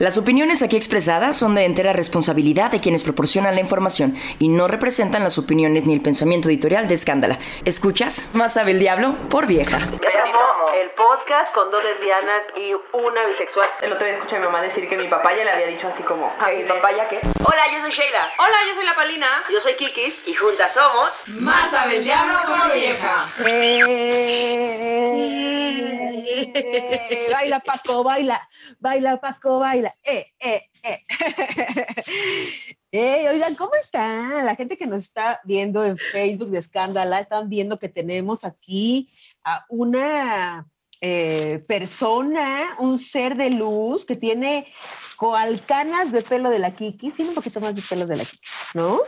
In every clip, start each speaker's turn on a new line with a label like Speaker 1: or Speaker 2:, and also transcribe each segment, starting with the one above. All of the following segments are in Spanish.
Speaker 1: Las opiniones aquí expresadas son de entera responsabilidad de quienes proporcionan la información y no representan las opiniones ni el pensamiento editorial de Escándala. ¿Escuchas? Más sabe el diablo por vieja.
Speaker 2: el podcast con dos lesbianas y una bisexual.
Speaker 3: El otro día escuché a mi mamá decir que mi papá ya le había dicho así como...
Speaker 2: ¿Mi papá ya qué? Hola, yo soy Sheila.
Speaker 3: Hola, yo soy la Palina.
Speaker 2: Yo soy Kikis y juntas somos...
Speaker 4: Más sabe el diablo por vieja.
Speaker 5: Eh, baila Paco, baila, baila Paco, baila. Eh, eh, eh. Eh, oigan, ¿cómo están? La gente que nos está viendo en Facebook de Escándala, están viendo que tenemos aquí a una eh, persona, un ser de luz que tiene coalcanas de pelo de la Kiki, tiene un poquito más de pelo de la Kiki, ¿no?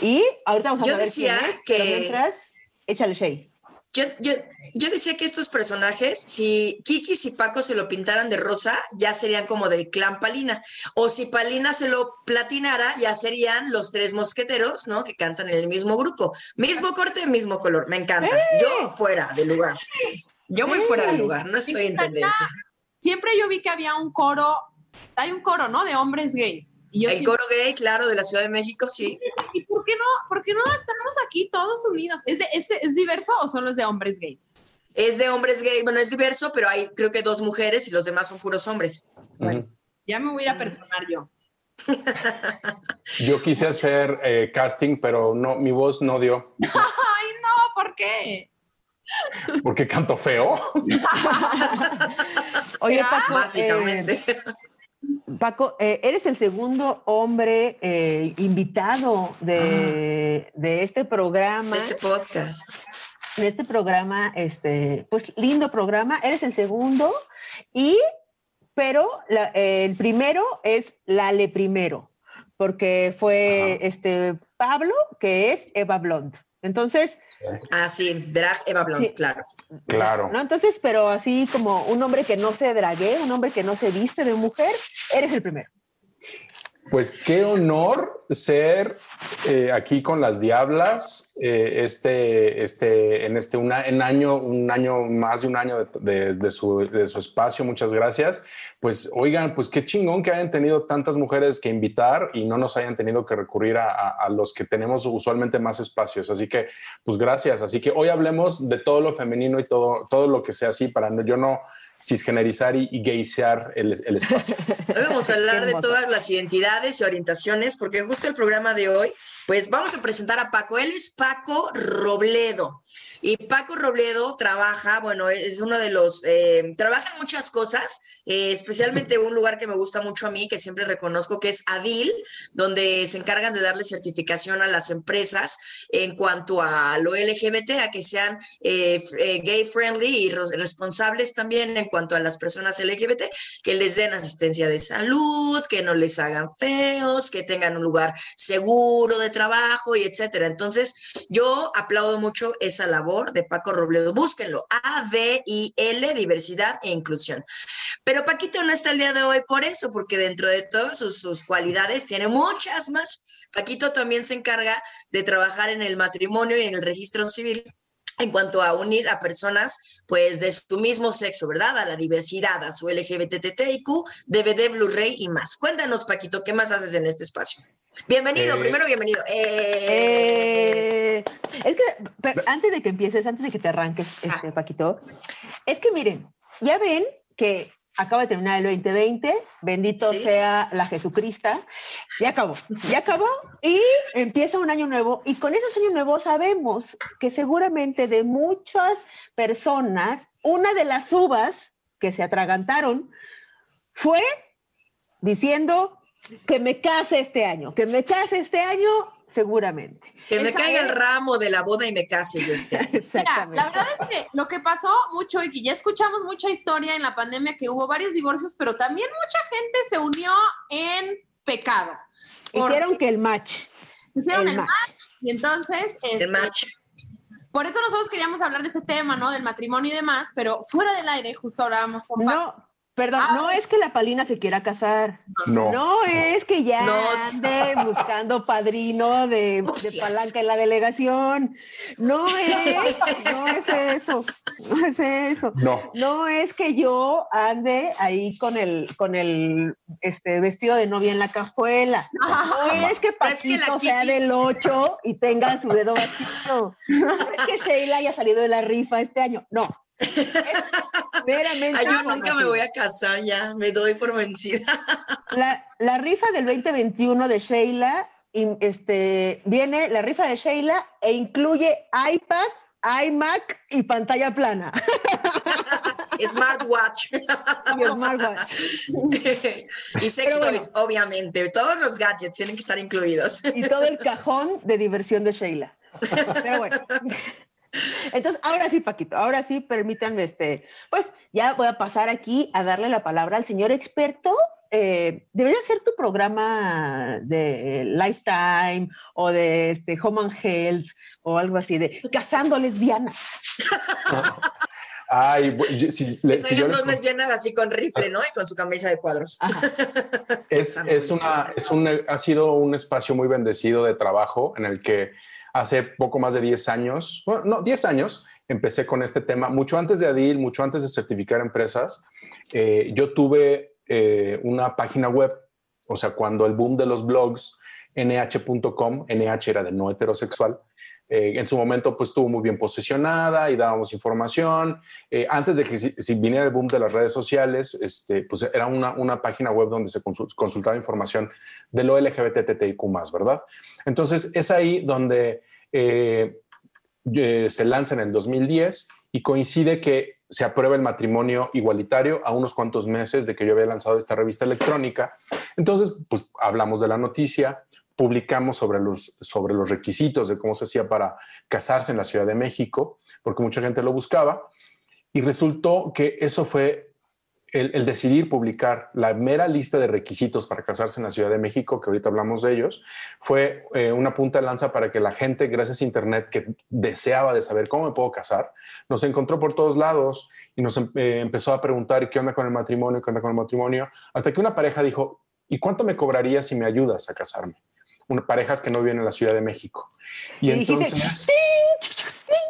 Speaker 5: Y ahorita vamos a
Speaker 2: Yo
Speaker 5: ver
Speaker 2: decía
Speaker 5: quién es,
Speaker 2: que-
Speaker 5: pero mientras, échale shade.
Speaker 2: Yo, yo, yo decía que estos personajes, si Kiki y Paco se lo pintaran de rosa, ya serían como del clan Palina. O si Palina se lo platinara, ya serían los tres mosqueteros, ¿no? Que cantan en el mismo grupo. Mismo corte, mismo color. Me encanta. Yo fuera del lugar. Yo voy fuera del lugar, no estoy en tendencia.
Speaker 3: Siempre yo vi que había un coro, hay un coro, ¿no? De hombres gays. Y yo
Speaker 2: El
Speaker 3: siempre-
Speaker 2: coro gay, claro, de la Ciudad de México, sí.
Speaker 3: ¿Y por qué no? ¿Por qué no estamos aquí todos unidos? ¿Es, de- es, es diverso o solo es de hombres gays?
Speaker 2: Es de hombres gay, bueno, es diverso, pero hay creo que dos mujeres y los demás son puros hombres.
Speaker 3: Bueno, ya me voy a ir a personar yo.
Speaker 6: Yo quise hacer eh, casting, pero no, mi voz no dio.
Speaker 3: Ay, no, ¿por qué?
Speaker 6: porque canto feo.
Speaker 5: Oye. Paco,
Speaker 2: Básicamente.
Speaker 5: eh, Paco, eh, eres el segundo hombre eh, invitado de, de este programa.
Speaker 2: de este podcast.
Speaker 5: de este programa, este, pues lindo programa, eres el segundo y, pero la- eh, el primero es Lale primero, porque fue este Pablo, que es Eva Blond. Entonces,
Speaker 2: Ah, sí, drag Eva Blond,
Speaker 5: Sí.
Speaker 2: claro.
Speaker 6: Claro.
Speaker 5: ¿no? Entonces, pero así como un hombre que no se drague, un hombre que no se viste de mujer, eres el primero.
Speaker 6: Pues qué honor ser eh, aquí con las Diablas, eh, este, este, en este en año, un año, más de un año de, de- de su, de su espacio. Muchas gracias. Pues oigan, pues qué chingón que hayan tenido tantas mujeres que invitar y no nos hayan tenido que recurrir a, a- a los que tenemos usualmente más espacios. Así que, pues gracias. Así que hoy hablemos de todo lo femenino y todo, todo lo que sea así para no, yo no cisgenerizar y, y gaysear el, el espacio.
Speaker 2: Hoy vamos a hablar de todas las identidades y orientaciones, porque justo el programa de hoy, pues vamos a presentar a Paco. Él es Paco Robledo. Y Paco Robledo trabaja, bueno, es uno de los, eh, trabaja en muchas cosas, eh, especialmente un lugar que me gusta mucho a mí, que siempre reconozco, que es ADIL, donde se encargan de darle certificación a las empresas en cuanto a lo LGBT, a que sean eh, eh, gay friendly y responsables también en cuanto a las personas LGBT, que les den asistencia de salud, que no les hagan feos, que tengan un lugar seguro de trabajo y etcétera. Entonces, yo aplaudo mucho esa labor de Paco Robledo. Búsquenlo, A-D-I-L, diversidad e inclusión. Pero Paquito no está el día de hoy por eso, porque dentro de todas sus, sus cualidades tiene muchas más. Paquito también se encarga de trabajar en el matrimonio y en el registro civil en cuanto a unir a personas pues de su mismo sexo, ¿verdad? A la diversidad, a su LGBTTIQ, DVD, Blu-ray y más. Cuéntanos, Paquito, ¿qué más haces en este espacio? Bienvenido,
Speaker 6: Eh,
Speaker 2: primero bienvenido. Eh,
Speaker 5: Eh, es que, pero antes de que empieces, antes de que te arranques, este, Paquito, es que miren, ya ven que acaba de terminar el 2020, bendito
Speaker 2: Sí.
Speaker 5: sea la Jesucristo, ya acabó, ya acabó y empieza un año nuevo y con esos años nuevos sabemos que seguramente de muchas personas, una de las uvas que se atragantaron fue diciendo que me case este año, que me case este año seguramente.
Speaker 2: Que me
Speaker 3: Esa
Speaker 2: caiga
Speaker 3: es.
Speaker 2: el ramo de la boda y me case yo este.
Speaker 3: Mira,
Speaker 5: Exactamente.
Speaker 3: la verdad es que lo que pasó mucho y que ya escuchamos mucha historia en la pandemia que hubo varios divorcios, pero también mucha gente se unió en pecado. Porque
Speaker 5: Hicieron que el match.
Speaker 3: hicieron
Speaker 5: el
Speaker 3: el
Speaker 5: match.
Speaker 3: match y entonces
Speaker 2: El
Speaker 3: este,
Speaker 2: match.
Speaker 3: por eso nosotros queríamos hablar de ese tema, ¿no? Del matrimonio y demás, pero fuera del aire justo hablábamos con.
Speaker 5: No, perdón,
Speaker 3: Ah.
Speaker 5: no es que la Palina se quiera casar.
Speaker 6: No.
Speaker 5: No es que ya
Speaker 2: No.
Speaker 5: ande buscando padrino de, palanca en la delegación. No es, no es eso, no es eso.
Speaker 6: No.
Speaker 5: No es que yo ande ahí con el, con el este, vestido de novia en la cajuela. No es que
Speaker 2: No es que
Speaker 5: Paquito sea del 8 y tenga su dedo vacío. No es que Sheila haya salido de la rifa este año. No. Es meramente
Speaker 2: Ay, yo nunca me voy a casar ya, me doy por vencida.
Speaker 5: La, la rifa del 2021 de Sheila, este, viene la rifa de Sheila e incluye iPad, iMac y pantalla plana
Speaker 2: Smartwatch
Speaker 5: y smartwatch.
Speaker 2: y sex
Speaker 5: Pero bueno.
Speaker 2: toys, obviamente. Todos los gadgets tienen que estar incluidos.
Speaker 5: y todo el cajón de diversión de Sheila. Pero bueno. Entonces, ahora sí, Paquito, ahora sí, permítanme, este, pues ya voy a pasar aquí a darle la palabra al señor experto. Eh, debería ser tu programa de Lifetime o de este, Home and Health o algo así, de Cazando Lesbianas.
Speaker 6: Ay, si, le- si yo les
Speaker 2: lesbianas así con rifle, ¿no? Y con su camisa de cuadros.
Speaker 6: Es, es una, es un, ha sido un espacio muy bendecido de trabajo en el que hace poco más de 10 años, bueno, no, 10 años, empecé con este tema. Mucho antes de Adil, mucho antes de certificar empresas, eh, yo tuve eh, una página web, o sea, cuando el boom de los blogs, nh.com, nh era de no heterosexual, eh, en su momento pues estuvo muy bien posicionada y dábamos información. Eh, antes de que si, si viniera el boom de las redes sociales, este, pues era una, una página web donde se consul- consultaba información de lo LGBTTIQ+, ¿verdad? Entonces es ahí donde eh, eh, se lanza en el 2010 y coincide que se aprueba el matrimonio igualitario a unos cuantos meses de que yo había lanzado esta revista electrónica. Entonces, pues hablamos de la noticia, publicamos sobre los, sobre los requisitos de cómo se hacía para casarse en la Ciudad de México, porque mucha gente lo buscaba, y resultó que eso fue el, el decidir publicar la mera lista de requisitos para casarse en la Ciudad de México, que ahorita hablamos de ellos, fue eh, una punta de lanza para que la gente, gracias a Internet, que deseaba de saber cómo me puedo casar, nos encontró por todos lados y nos eh, empezó a preguntar qué onda con el matrimonio, qué onda con el matrimonio, hasta que una pareja dijo, ¿y cuánto me cobraría si me ayudas a casarme? Una, parejas que no viven en la Ciudad de México. Y,
Speaker 5: Y dijiste,
Speaker 6: entonces,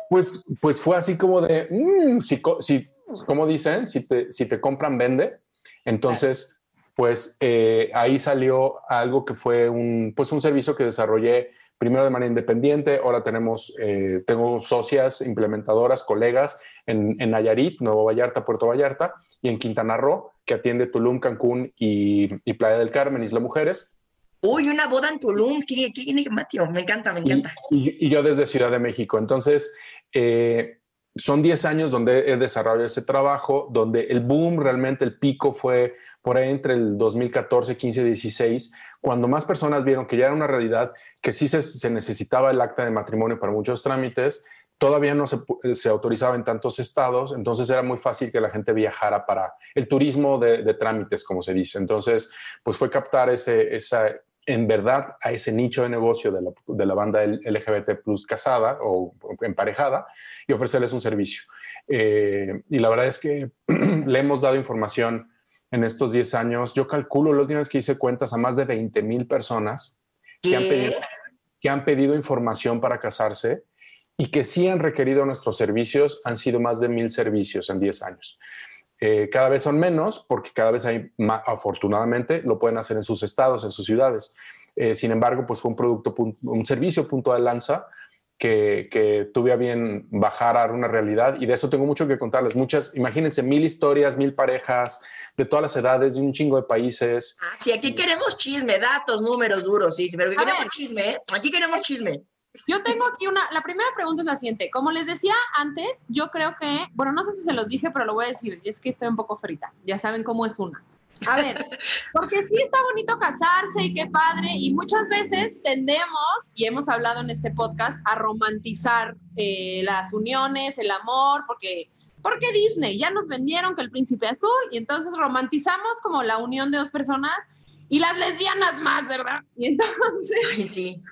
Speaker 6: pues, pues fue así como de, mm, si, si, como dicen, si te, si te compran, vende. Entonces, pues eh, ahí salió algo que fue un, pues un servicio que desarrollé primero de manera independiente. Ahora tenemos, eh, tengo socias, implementadoras, colegas en, en Nayarit, Nuevo Vallarta, Puerto Vallarta y en Quintana Roo, que atiende Tulum, Cancún y, y Playa del Carmen, Isla Mujeres.
Speaker 2: Uy, una boda en Tulum, qué, qué enigmático, me encanta, me encanta.
Speaker 6: y- y yo desde Ciudad de México. Entonces, eh, son 10 años donde he desarrollado ese trabajo, donde el boom, realmente el pico fue por ahí entre el 2014, 15, 16, cuando más personas vieron que ya era una realidad, que sí se, se necesitaba el acta de matrimonio para muchos trámites, todavía no se, pu- se autorizaba en tantos estados, entonces era muy fácil que la gente viajara para el turismo de, de trámites, como se dice. Entonces, pues fue captar ese, esa, en verdad a ese nicho de negocio de la, de la banda LGBT plus casada o emparejada y ofrecerles un servicio. Eh, y la verdad es que le hemos dado información en estos 10 años. Yo calculo, la última vez que hice cuentas, a más de 20 mil personas que han, pedido, que han pedido información para casarse y que sí han requerido nuestros servicios. Han sido más de mil servicios en 10 años. Eh, cada vez son menos porque cada vez hay más, afortunadamente, lo pueden hacer en sus estados, en sus ciudades. Eh, sin embargo, pues fue un producto, un servicio punto de lanza que, que, tuve a bien bajar a una realidad y de eso tengo mucho que contarles. Muchas, imagínense, mil historias, mil parejas de todas las edades, de un chingo de países.
Speaker 2: Ah, sí, aquí queremos chisme, datos, números duros, sí, pero queremos chisme, ¿eh? aquí queremos chisme.
Speaker 3: Yo tengo aquí una, la primera pregunta es la siguiente. Como les decía antes, yo creo que, bueno, no sé si se los dije, pero lo voy a decir, y es que estoy un poco frita, ya saben cómo es una. A ver, porque sí está bonito casarse y qué padre, y muchas veces tendemos, y hemos hablado en este podcast, a romantizar eh, las uniones, el amor, porque, porque Disney ya nos vendieron que el príncipe azul, y entonces romantizamos como la unión de dos personas y las lesbianas más, ¿verdad? Y entonces...
Speaker 2: Ay, sí.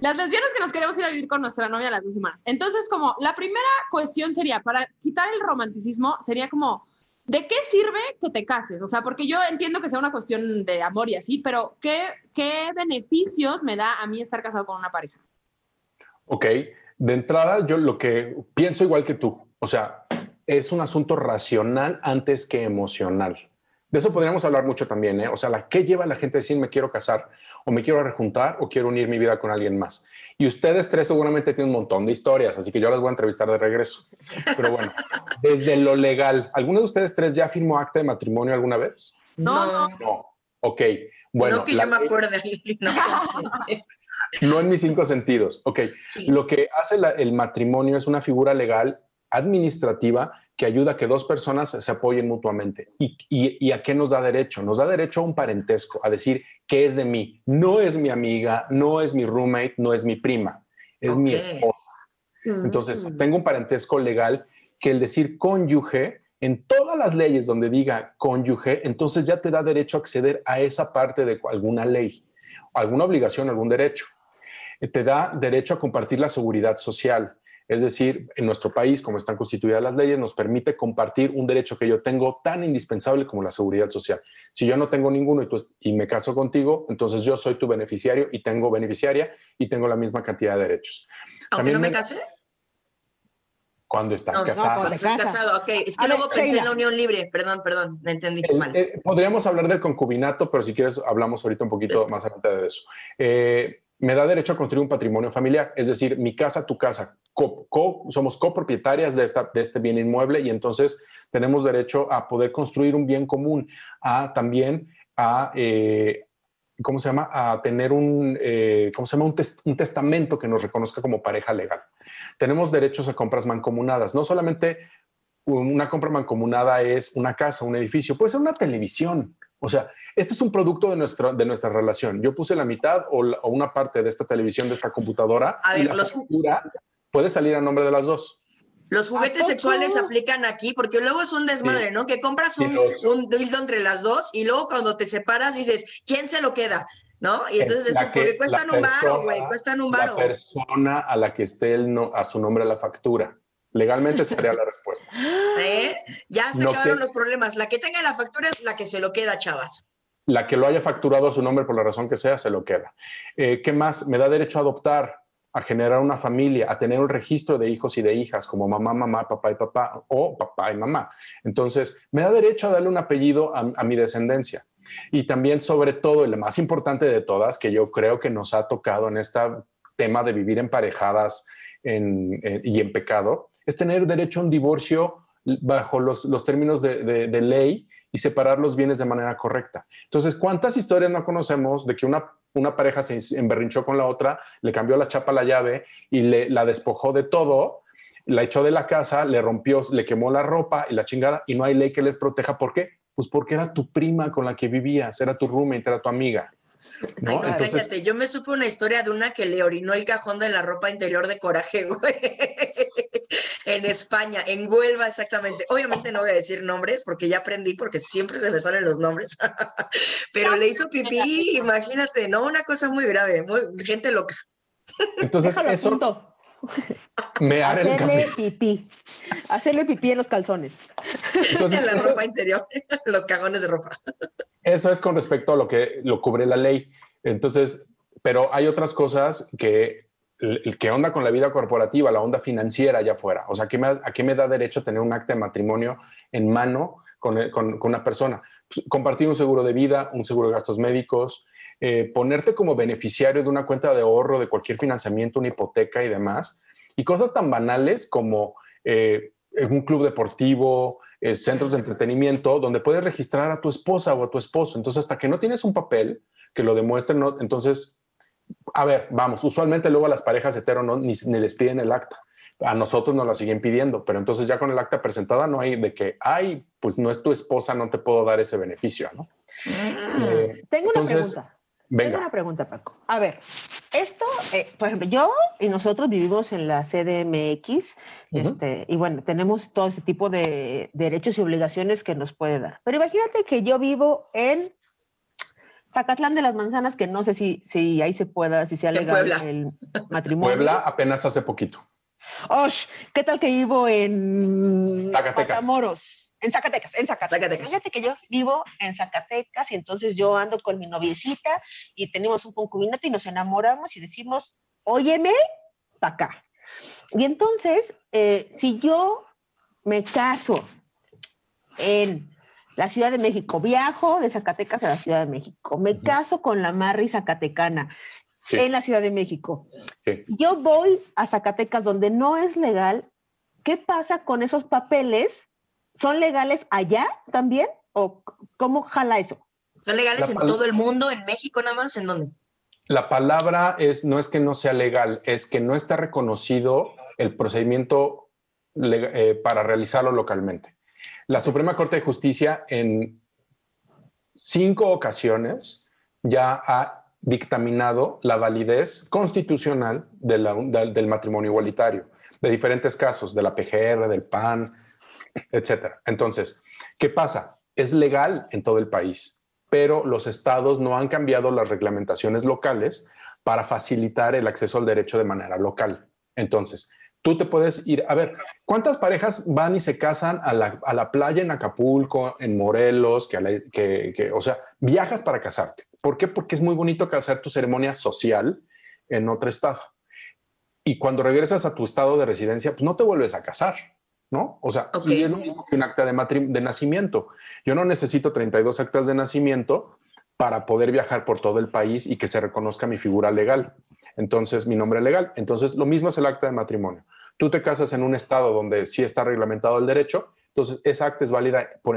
Speaker 3: Las lesbianas que nos queremos ir a vivir con nuestra novia las dos semanas. Entonces, como la primera cuestión sería, para quitar el romanticismo, sería como, ¿de qué sirve que te cases? O sea, porque yo entiendo que sea una cuestión de amor y así, pero ¿qué, qué beneficios me da a mí estar casado con una pareja?
Speaker 6: Ok, de entrada yo lo que pienso igual que tú, o sea, es un asunto racional antes que emocional. De eso podríamos hablar mucho también, ¿eh? O sea, la, ¿qué lleva a la gente a decir me quiero casar o me quiero rejuntar o quiero unir mi vida con alguien más? Y ustedes tres seguramente tienen un montón de historias, así que yo las voy a entrevistar de regreso. Pero bueno, desde lo legal, ¿alguno de ustedes tres ya firmó acta de matrimonio alguna vez?
Speaker 2: No.
Speaker 6: No. Ok. Bueno.
Speaker 2: No que yo me acuerde. No,
Speaker 6: no, en mis cinco sentidos. Ok. Sí. Lo que hace la, el matrimonio es una figura legal administrativa que ayuda a que dos personas se apoyen mutuamente. ¿Y, y, y a qué nos da derecho? Nos da derecho a un parentesco, a decir qué es de mí. No es mi amiga, no es mi roommate, no es mi prima, es okay. mi esposa. Entonces, mm. tengo un parentesco legal que el decir cónyuge, en todas las leyes donde diga cónyuge, entonces ya te da derecho a acceder a esa parte de alguna ley, alguna obligación, algún derecho. Te da derecho a compartir la seguridad social, es decir, en nuestro país, como están constituidas las leyes, nos permite compartir un derecho que yo tengo tan indispensable como la seguridad social. Si yo no tengo ninguno y, tú, y me caso contigo, entonces yo soy tu beneficiario y tengo beneficiaria y tengo la misma cantidad de derechos.
Speaker 2: ¿Aunque También no me, me case?
Speaker 6: Cuando estás
Speaker 2: no,
Speaker 6: casado.
Speaker 2: No, cuando estás casado, ok. Es que A luego ver, pensé en la unión libre. Perdón, perdón, me entendí
Speaker 6: eh,
Speaker 2: mal.
Speaker 6: Eh, podríamos hablar del concubinato, pero si quieres hablamos ahorita un poquito Después. más adelante de eso. Eh, me da derecho a construir un patrimonio familiar, es decir, mi casa, tu casa, co, co, somos copropietarias de, esta, de este bien inmueble y entonces tenemos derecho a poder construir un bien común, a también a, eh, ¿cómo se llama? A tener un, eh, ¿cómo se llama? Un, tes un, testamento que nos reconozca como pareja legal. Tenemos derechos a compras mancomunadas, no solamente una compra mancomunada es una casa, un edificio, puede ser una televisión, o sea, este es un producto de, nuestro, de nuestra relación. Yo puse la mitad o, la, o, una parte de esta televisión, de esta computadora.
Speaker 2: A ver,
Speaker 6: la
Speaker 2: los
Speaker 6: factura puede salir a nombre de las dos.
Speaker 2: Los juguetes sexuales aplican aquí porque luego es un desmadre, sí. ¿no? Que compras un, un, dildo entre las dos y luego cuando te separas dices, ¿quién se lo queda? ¿No? Y entonces eso, que, porque cuestan un varo, güey, cuestan un varo.
Speaker 6: La persona a la que esté el no, a su nombre la factura. Legalmente sería la respuesta.
Speaker 2: ¿Eh? Ya se no acabaron que, los problemas. La que tenga la factura es la que se lo queda, chavas.
Speaker 6: La que lo haya facturado a su nombre por la razón que sea, se lo queda. Eh, ¿Qué más? Me da derecho a adoptar, a generar una familia, a tener un registro de hijos y de hijas, como mamá, mamá, papá y papá, o papá y mamá. Entonces, me da derecho a darle un apellido a, a mi descendencia. Y también, sobre todo, y la más importante de todas, que yo creo que nos ha tocado en este tema de vivir emparejadas en, en, y en pecado, es tener derecho a un divorcio bajo los, los términos de, de, de, ley y separar los bienes de manera correcta. Entonces, ¿cuántas historias no conocemos de que una, una pareja se emberrinchó con la otra, le cambió la chapa a la llave y le, la despojó de todo, la echó de la casa, le rompió, le quemó la ropa y la chingada y no hay ley que les proteja? ¿Por qué? Pues porque era tu prima con la que vivías, era tu roommate, era tu amiga.
Speaker 2: ¿no? Ay, no, Entonces, cállate, yo me supe una historia de una que le orinó el cajón de la ropa interior de coraje, güey. En España, en Huelva exactamente. Obviamente no voy a decir nombres porque ya aprendí, porque siempre se me salen los nombres. Pero le hizo pipí, imagínate, ¿no? Una cosa muy grave, muy, gente loca.
Speaker 6: Entonces, Déjalo eso. Punto. Me
Speaker 5: Hacerle pipí. Hacerle pipí en los calzones.
Speaker 2: Entonces, en la eso, ropa interior, los cajones de ropa.
Speaker 6: Eso es con respecto a lo que lo cubre la ley. Entonces, pero hay otras cosas que el que onda con la vida corporativa, la onda financiera allá afuera. O sea, ¿a qué me, qué da derecho tener un acta de matrimonio en mano con, una persona? Pues, compartir un seguro de vida, un seguro de gastos médicos, eh, ponerte como beneficiario de una cuenta de ahorro, de cualquier financiamiento, una hipoteca y demás. Y cosas tan banales como eh, un club deportivo, eh, centros de entretenimiento, donde puedes registrar a tu esposa o a tu esposo. Entonces, hasta que no tienes un papel que lo demuestre, entonces, a ver, vamos, usualmente luego a las parejas hetero no, ni, ni les piden el acta a nosotros nos la siguen pidiendo, pero entonces ya con el acta presentada no hay de que, ay, pues no es tu esposa, no te puedo dar ese beneficio, ¿no?
Speaker 5: Eh, Tengo una pregunta. Venga. Tengo una pregunta, Paco. A ver, esto, eh, por ejemplo, yo y nosotros vivimos en la CDMX, este, y bueno, tenemos todo este tipo de derechos y obligaciones que nos puede dar. Pero imagínate que yo vivo en Zacatlán de las Manzanas, que no sé si, si ahí se pueda, si sea legal el matrimonio.
Speaker 6: Puebla apenas hace poquito.
Speaker 5: Osh, ¿qué tal que vivo en
Speaker 6: Zacatecas?
Speaker 5: En Zacatecas, en Zacatecas. Fíjate que yo vivo en Zacatecas y entonces yo ando con mi noviecita y tenemos un concubinato y nos enamoramos y decimos, óyeme, para acá. Y entonces, eh, si yo me caso en la Ciudad de México, viajo de Zacatecas a la Ciudad de México, me caso con la Marri Zacatecana en la Ciudad de México. Yo voy a Zacatecas donde no es legal. ¿Qué pasa con esos papeles? ¿Son legales allá también? ¿O cómo jala eso?
Speaker 2: ¿Son legales en todo el mundo? ¿En México nada más? ¿En dónde?
Speaker 6: La palabra es, no es que no sea legal, es que no está reconocido el procedimiento eh, para realizarlo localmente. La Suprema Corte de Justicia en cinco ocasiones ya ha dictaminado la validez constitucional del matrimonio igualitario, de diferentes casos, de la PGR, del PAN, etc. Entonces, ¿qué pasa? Es legal en todo el país, pero los estados no han cambiado las reglamentaciones locales para facilitar el acceso al derecho de manera local. Entonces, tú te puedes ir, a ver, ¿cuántas parejas van y se casan a la, playa en Acapulco, en Morelos, que, o sea, viajas para casarte? ¿Por qué? Porque es muy bonito hacer tu ceremonia social en otro estado. Y cuando regresas a tu estado de residencia, pues no te vuelves a casar, ¿no? O sea, y es lo mismo que un acta de, de nacimiento. Yo no necesito 32 actas de nacimiento para poder viajar por todo el país y que se reconozca mi figura legal. Entonces, mi nombre legal. Entonces, lo mismo es el acta de matrimonio. Tú te casas en un estado donde sí está reglamentado el derecho, entonces esa acta es válida por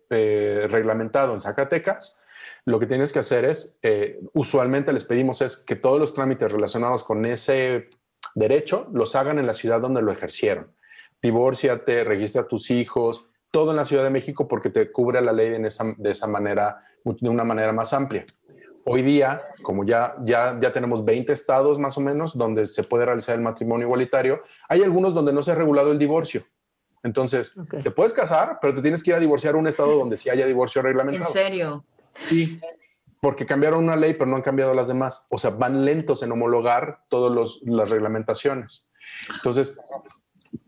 Speaker 6: eh, reglamentado en Zacatecas, lo que tienes que hacer es, eh, usualmente les pedimos es que todos los trámites relacionados con ese derecho los hagan en la ciudad donde lo ejercieron. Divórciate, registra a tus hijos, todo en la Ciudad de México porque te cubre la ley de esa manera, de una manera más amplia. Hoy día, como ya, ya, ya tenemos 20 estados más o menos donde se puede realizar el matrimonio igualitario, hay algunos donde no se ha regulado el divorcio. Entonces, te puedes casar, pero te tienes que ir a divorciar a un estado donde sí haya divorcio reglamentado.
Speaker 2: ¿En serio?
Speaker 6: Sí, porque cambiaron una ley, pero no han cambiado las demás. O sea, van lentos en homologar todas las reglamentaciones. Entonces,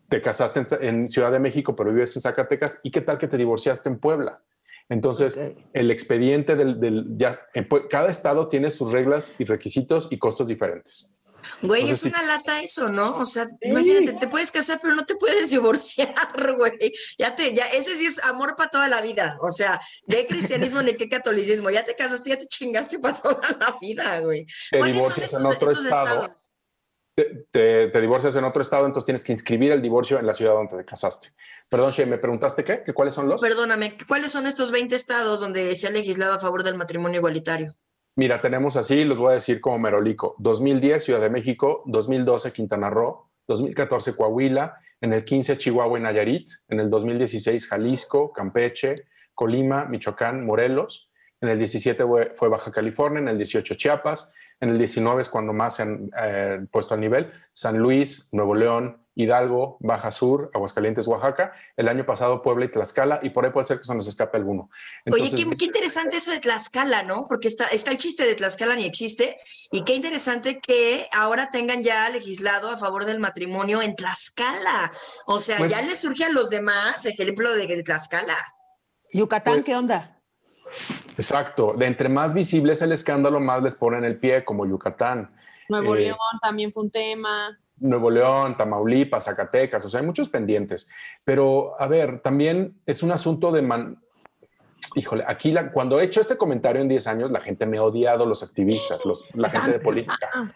Speaker 6: te casaste en, Ciudad de México, pero vives en Zacatecas. ¿Y qué tal que te divorciaste en Puebla? Entonces, el expediente del, del ya, cada estado tiene sus reglas y requisitos y costos diferentes.
Speaker 2: Güey, es una lata eso, ¿no? O sea, imagínate, te puedes casar, pero no te puedes divorciar, güey. Ya te, ya, ese sí es amor para toda la vida. O sea, de cristianismo ni qué catolicismo. Ya te casaste, ya te chingaste para toda la vida, güey.
Speaker 6: Te divorcias en otro estado. Te, te, divorcias en otro estado, entonces tienes que inscribir el divorcio en la ciudad donde te casaste. Perdón, Shea, ¿me preguntaste qué? ¿Que ¿Cuáles son los?
Speaker 2: Perdóname, ¿cuáles son estos 20 estados donde se ha legislado a favor del matrimonio igualitario?
Speaker 6: Mira, tenemos así, los voy a decir como merolico. 2010 Ciudad de México, 2012 Quintana Roo, 2014 Coahuila, en el 15 Chihuahua y Nayarit, en el 2016 Jalisco, Campeche, Colima, Michoacán, Morelos, en el 17 fue Baja California, en el 18 Chiapas, en el 19 es cuando más se han eh, puesto al nivel, San Luis, Nuevo León, Hidalgo, Baja Sur, Aguascalientes, Oaxaca, el año pasado Puebla y Tlaxcala, y por ahí puede ser que se nos escape alguno.
Speaker 2: Oye, qué, interesante eso de Tlaxcala, ¿no? Porque está, está el chiste de Tlaxcala ni existe, y qué interesante que ahora tengan ya legislado a favor del matrimonio en Tlaxcala. O sea, pues ya les surge a los demás ejemplo de, de Tlaxcala.
Speaker 5: Yucatán, pues ¿qué onda?
Speaker 6: Exacto, de entre más visible es el escándalo, más les ponen el pie, como Yucatán.
Speaker 3: Nuevo eh, León también fue un tema.
Speaker 6: Nuevo León, Tamaulipas, Zacatecas, o sea, hay muchos pendientes. Pero, a ver, también es un asunto de... Man... Híjole, aquí la, cuando he hecho este comentario en 10 años, la gente me ha odiado, los activistas, los, la gente de política.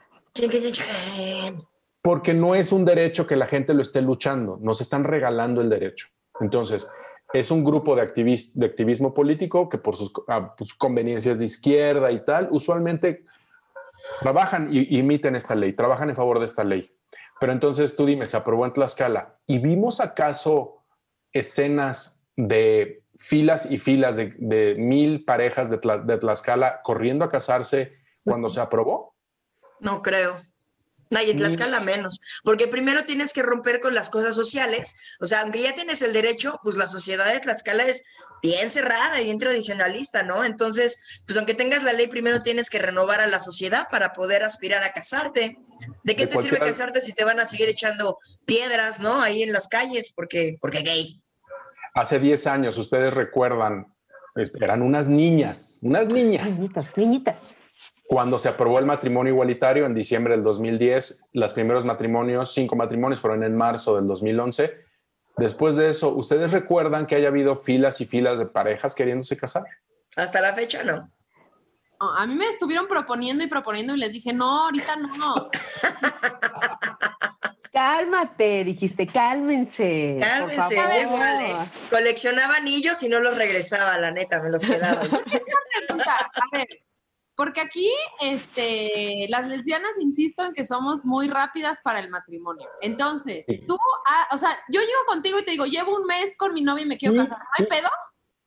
Speaker 6: Porque no es un derecho que la gente lo esté luchando, nos están regalando el derecho. Entonces, es un grupo de, de activismo político que por sus, ah, pues, conveniencias de izquierda y tal, usualmente trabajan y imiten esta ley, trabajan en favor de esta ley. Pero entonces tú dime, se aprobó en Tlaxcala y vimos acaso escenas de filas y filas de, mil parejas de, de, Tlaxcala corriendo a casarse cuando se aprobó?
Speaker 2: No creo. Nadie en Tlaxcala menos, porque primero tienes que romper con las cosas sociales, o sea, aunque ya tienes el derecho, pues la sociedad de Tlaxcala es bien cerrada y bien tradicionalista, ¿no? Entonces, pues aunque tengas la ley, primero tienes que renovar a la sociedad para poder aspirar a casarte. ¿De qué te sirve casarte si te van a seguir echando piedras, ¿no? Ahí en las calles, porque, porque gay.
Speaker 6: Hace 10 años, ustedes recuerdan, este, eran unas niñas, unas niñas.
Speaker 5: Niñitas, niñitas.
Speaker 6: Cuando se aprobó el matrimonio igualitario en diciembre del 2010, los primeros matrimonios, cinco matrimonios, fueron en marzo del 2011 Después de eso, ¿ustedes recuerdan que haya habido filas y filas de parejas queriéndose casar?
Speaker 2: Hasta la fecha no.
Speaker 3: a mí me estuvieron proponiendo y proponiendo y les dije, no, ahorita no.
Speaker 5: Cálmate, dijiste, cálmense.
Speaker 2: Cálmense, vale. Coleccionaba anillos y no los regresaba, la neta, me los quedaba.
Speaker 3: a ver, porque aquí, este, las lesbianas, insisto en que somos muy rápidas para el matrimonio. Entonces, tú, ah, o sea, yo llego contigo y te digo, llevo un mes con mi novia y me quiero casar. ¿No hay pedo?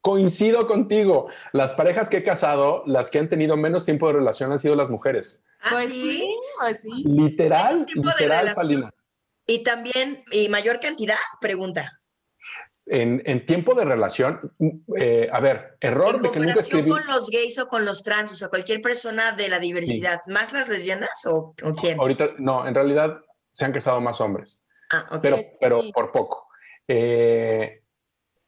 Speaker 6: Coincido contigo. Las parejas que he casado, las que han tenido menos tiempo de relación han sido las mujeres.
Speaker 2: ¿Ah, pues sí,
Speaker 3: pues sí.
Speaker 6: Literal, literal, Palina.
Speaker 2: Y también, y mayor cantidad, pregunta
Speaker 6: en, tiempo de relación, eh, a ver, error de que nunca escribí.
Speaker 2: con los gays o con los trans, o sea, cualquier persona de la diversidad, ¿más las lesbianas o, quién?
Speaker 6: Ahorita, no, en realidad se han casado más hombres, ah, pero, pero por poco. Eh,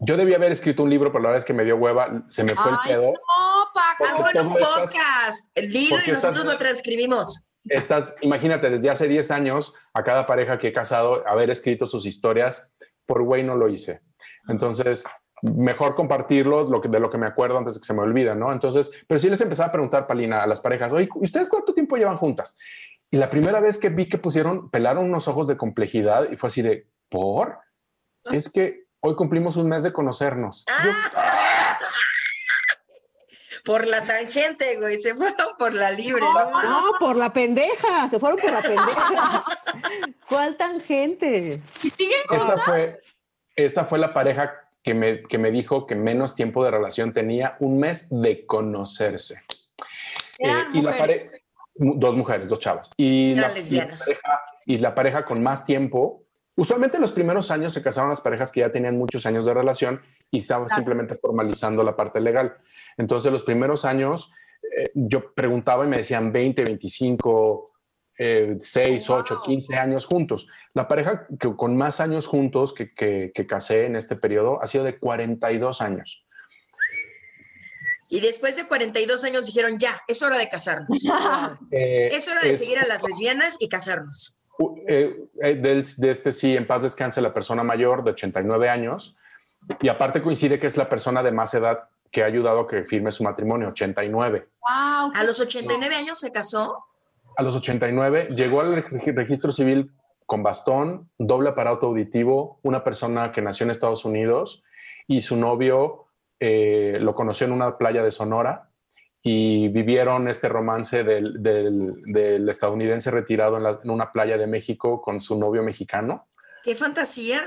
Speaker 6: yo debía haber escrito un libro, pero la verdad es que me dio hueva, se me fue el pedo.
Speaker 2: No, Paco, haz un podcast, dilo y nosotros lo transcribimos.
Speaker 6: Estás, imagínate, desde hace 10 años, a cada pareja que he casado, haber escrito sus historias, por güey no lo hice. Entonces, mejor compartirlo lo que, de lo que me acuerdo antes de que se me olvida, ¿no? Entonces, pero sí les empezaba a preguntar, Palina, a las parejas, oye, ¿ustedes cuánto tiempo llevan juntas? Y la primera vez que vi que pusieron, pelaron unos ojos de complejidad y fue así de, ¿por? Es que hoy cumplimos un mes de conocernos.
Speaker 2: ¡Ah! Por la tangente, güey, se fueron por la libre, ¿no?
Speaker 5: No, por la pendeja, se fueron por la pendeja. ¿Cuál tangente?
Speaker 6: Esa fue, esa fue la pareja que me, que me dijo que menos tiempo de relación tenía, un mes de conocerse.
Speaker 3: Eh, y la pareja,
Speaker 6: dos mujeres, dos chavas. Y la, y la, pareja, con más tiempo, usualmente en los primeros años se casaron las parejas que ya tenían muchos años de relación y estaban simplemente formalizando la parte legal. Entonces, los primeros años, eh, yo preguntaba y me decían 20, 25, 6, 8, 15 años juntos. La pareja que con más años juntos que, que, casé en este periodo ha sido de 42 años.
Speaker 2: y después de 42 años dijeron, ya, es hora de casarnos.
Speaker 6: Eh,
Speaker 2: es hora de
Speaker 6: es-
Speaker 2: seguir a las lesbianas y casarnos.
Speaker 6: eh, eh, del- de este sí, en paz descanse la persona mayor de 89 años. Y aparte coincide que es la persona de más edad que ha ayudado a que firme su matrimonio, 89.
Speaker 3: Wow.
Speaker 2: A los 89 años se casó.
Speaker 6: A los 89 llegó al reg- registro civil con bastón, doble aparato auditivo, una persona que nació en Estados Unidos y su novio eh, lo conoció en una playa de Sonora y vivieron este romance del, del- del estadounidense retirado en, la- en una playa de México con su novio mexicano
Speaker 2: ¡Qué fantasía!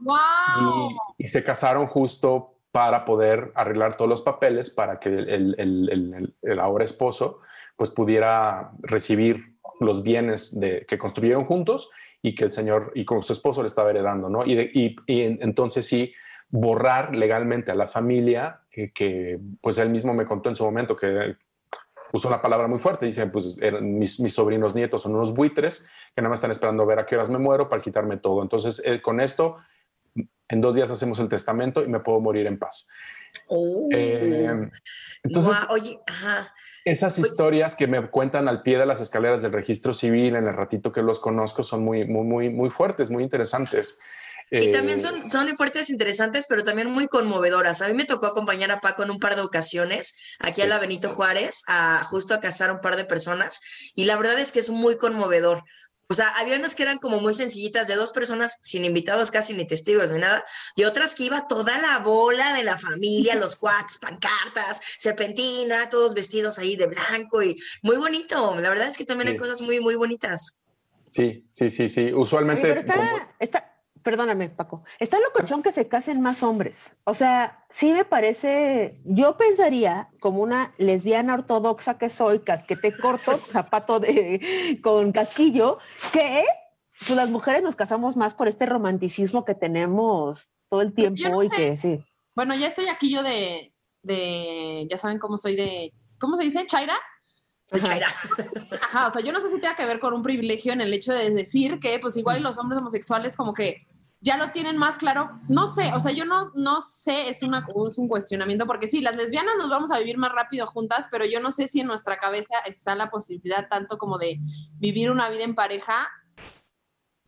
Speaker 3: Wow.
Speaker 6: y, y se casaron justo para poder arreglar todos los papeles para que el, el- el- el- el ahora esposo pues pudiera recibir los bienes de, que construyeron juntos y que el señor y con su esposo le estaba heredando, ¿no? Y, de- y- y en- entonces sí borrar legalmente a la familia eh, que pues él mismo me contó en su momento que usó una palabra muy fuerte, dice pues eran mis, mis sobrinos nietos son unos buitres que nada más están esperando ver a qué horas me muero para quitarme todo. Entonces eh, con esto en dos días hacemos el testamento y me puedo morir en paz.
Speaker 2: Oh.
Speaker 6: Eh, entonces,
Speaker 2: oye, ajá.
Speaker 6: esas historias que me cuentan al pie de las escaleras del registro civil en el ratito que los conozco son muy, muy, muy, muy fuertes, muy interesantes.
Speaker 2: Y
Speaker 6: Eh,
Speaker 2: también son, son fuertes, interesantes, pero también muy conmovedoras. A mí me tocó acompañar a Paco en un par de ocasiones aquí a la Benito Juárez, a justo a casar un par de personas, y la verdad es que es muy conmovedor. O sea, había unas que eran como muy sencillitas, de dos personas sin invitados casi ni testigos ni nada, y otras que iba toda la bola de la familia, los cuates, pancartas, serpentina, todos vestidos ahí de blanco y muy bonito. La verdad es que también hay cosas muy, muy bonitas.
Speaker 6: Sí, sí, sí, sí. Usualmente...
Speaker 5: pero está,
Speaker 6: como-
Speaker 5: está- perdóname, Paco, está locochón que se casen más hombres. O sea, sí me parece, yo pensaría, como una lesbiana ortodoxa que soy, casquete corto, zapato de, con casquillo, que pues, las mujeres nos casamos más por este romanticismo que tenemos todo el tiempo
Speaker 3: no
Speaker 5: y
Speaker 3: sé.
Speaker 5: que sí.
Speaker 3: Bueno, ya estoy aquí yo de, de, ya saben cómo soy de, ¿cómo se dice? ¿Chaira?
Speaker 2: Chaira.
Speaker 3: Ajá, o sea, yo no sé si tenga que ver con un privilegio en el hecho de decir que, pues igual los hombres homosexuales como que ya lo tienen más claro. No sé, o sea, yo no, no sé, es, una, es un cuestionamiento, porque sí, las lesbianas nos vamos a vivir más rápido juntas, pero yo no sé si en nuestra cabeza está la posibilidad tanto como de vivir una vida en pareja.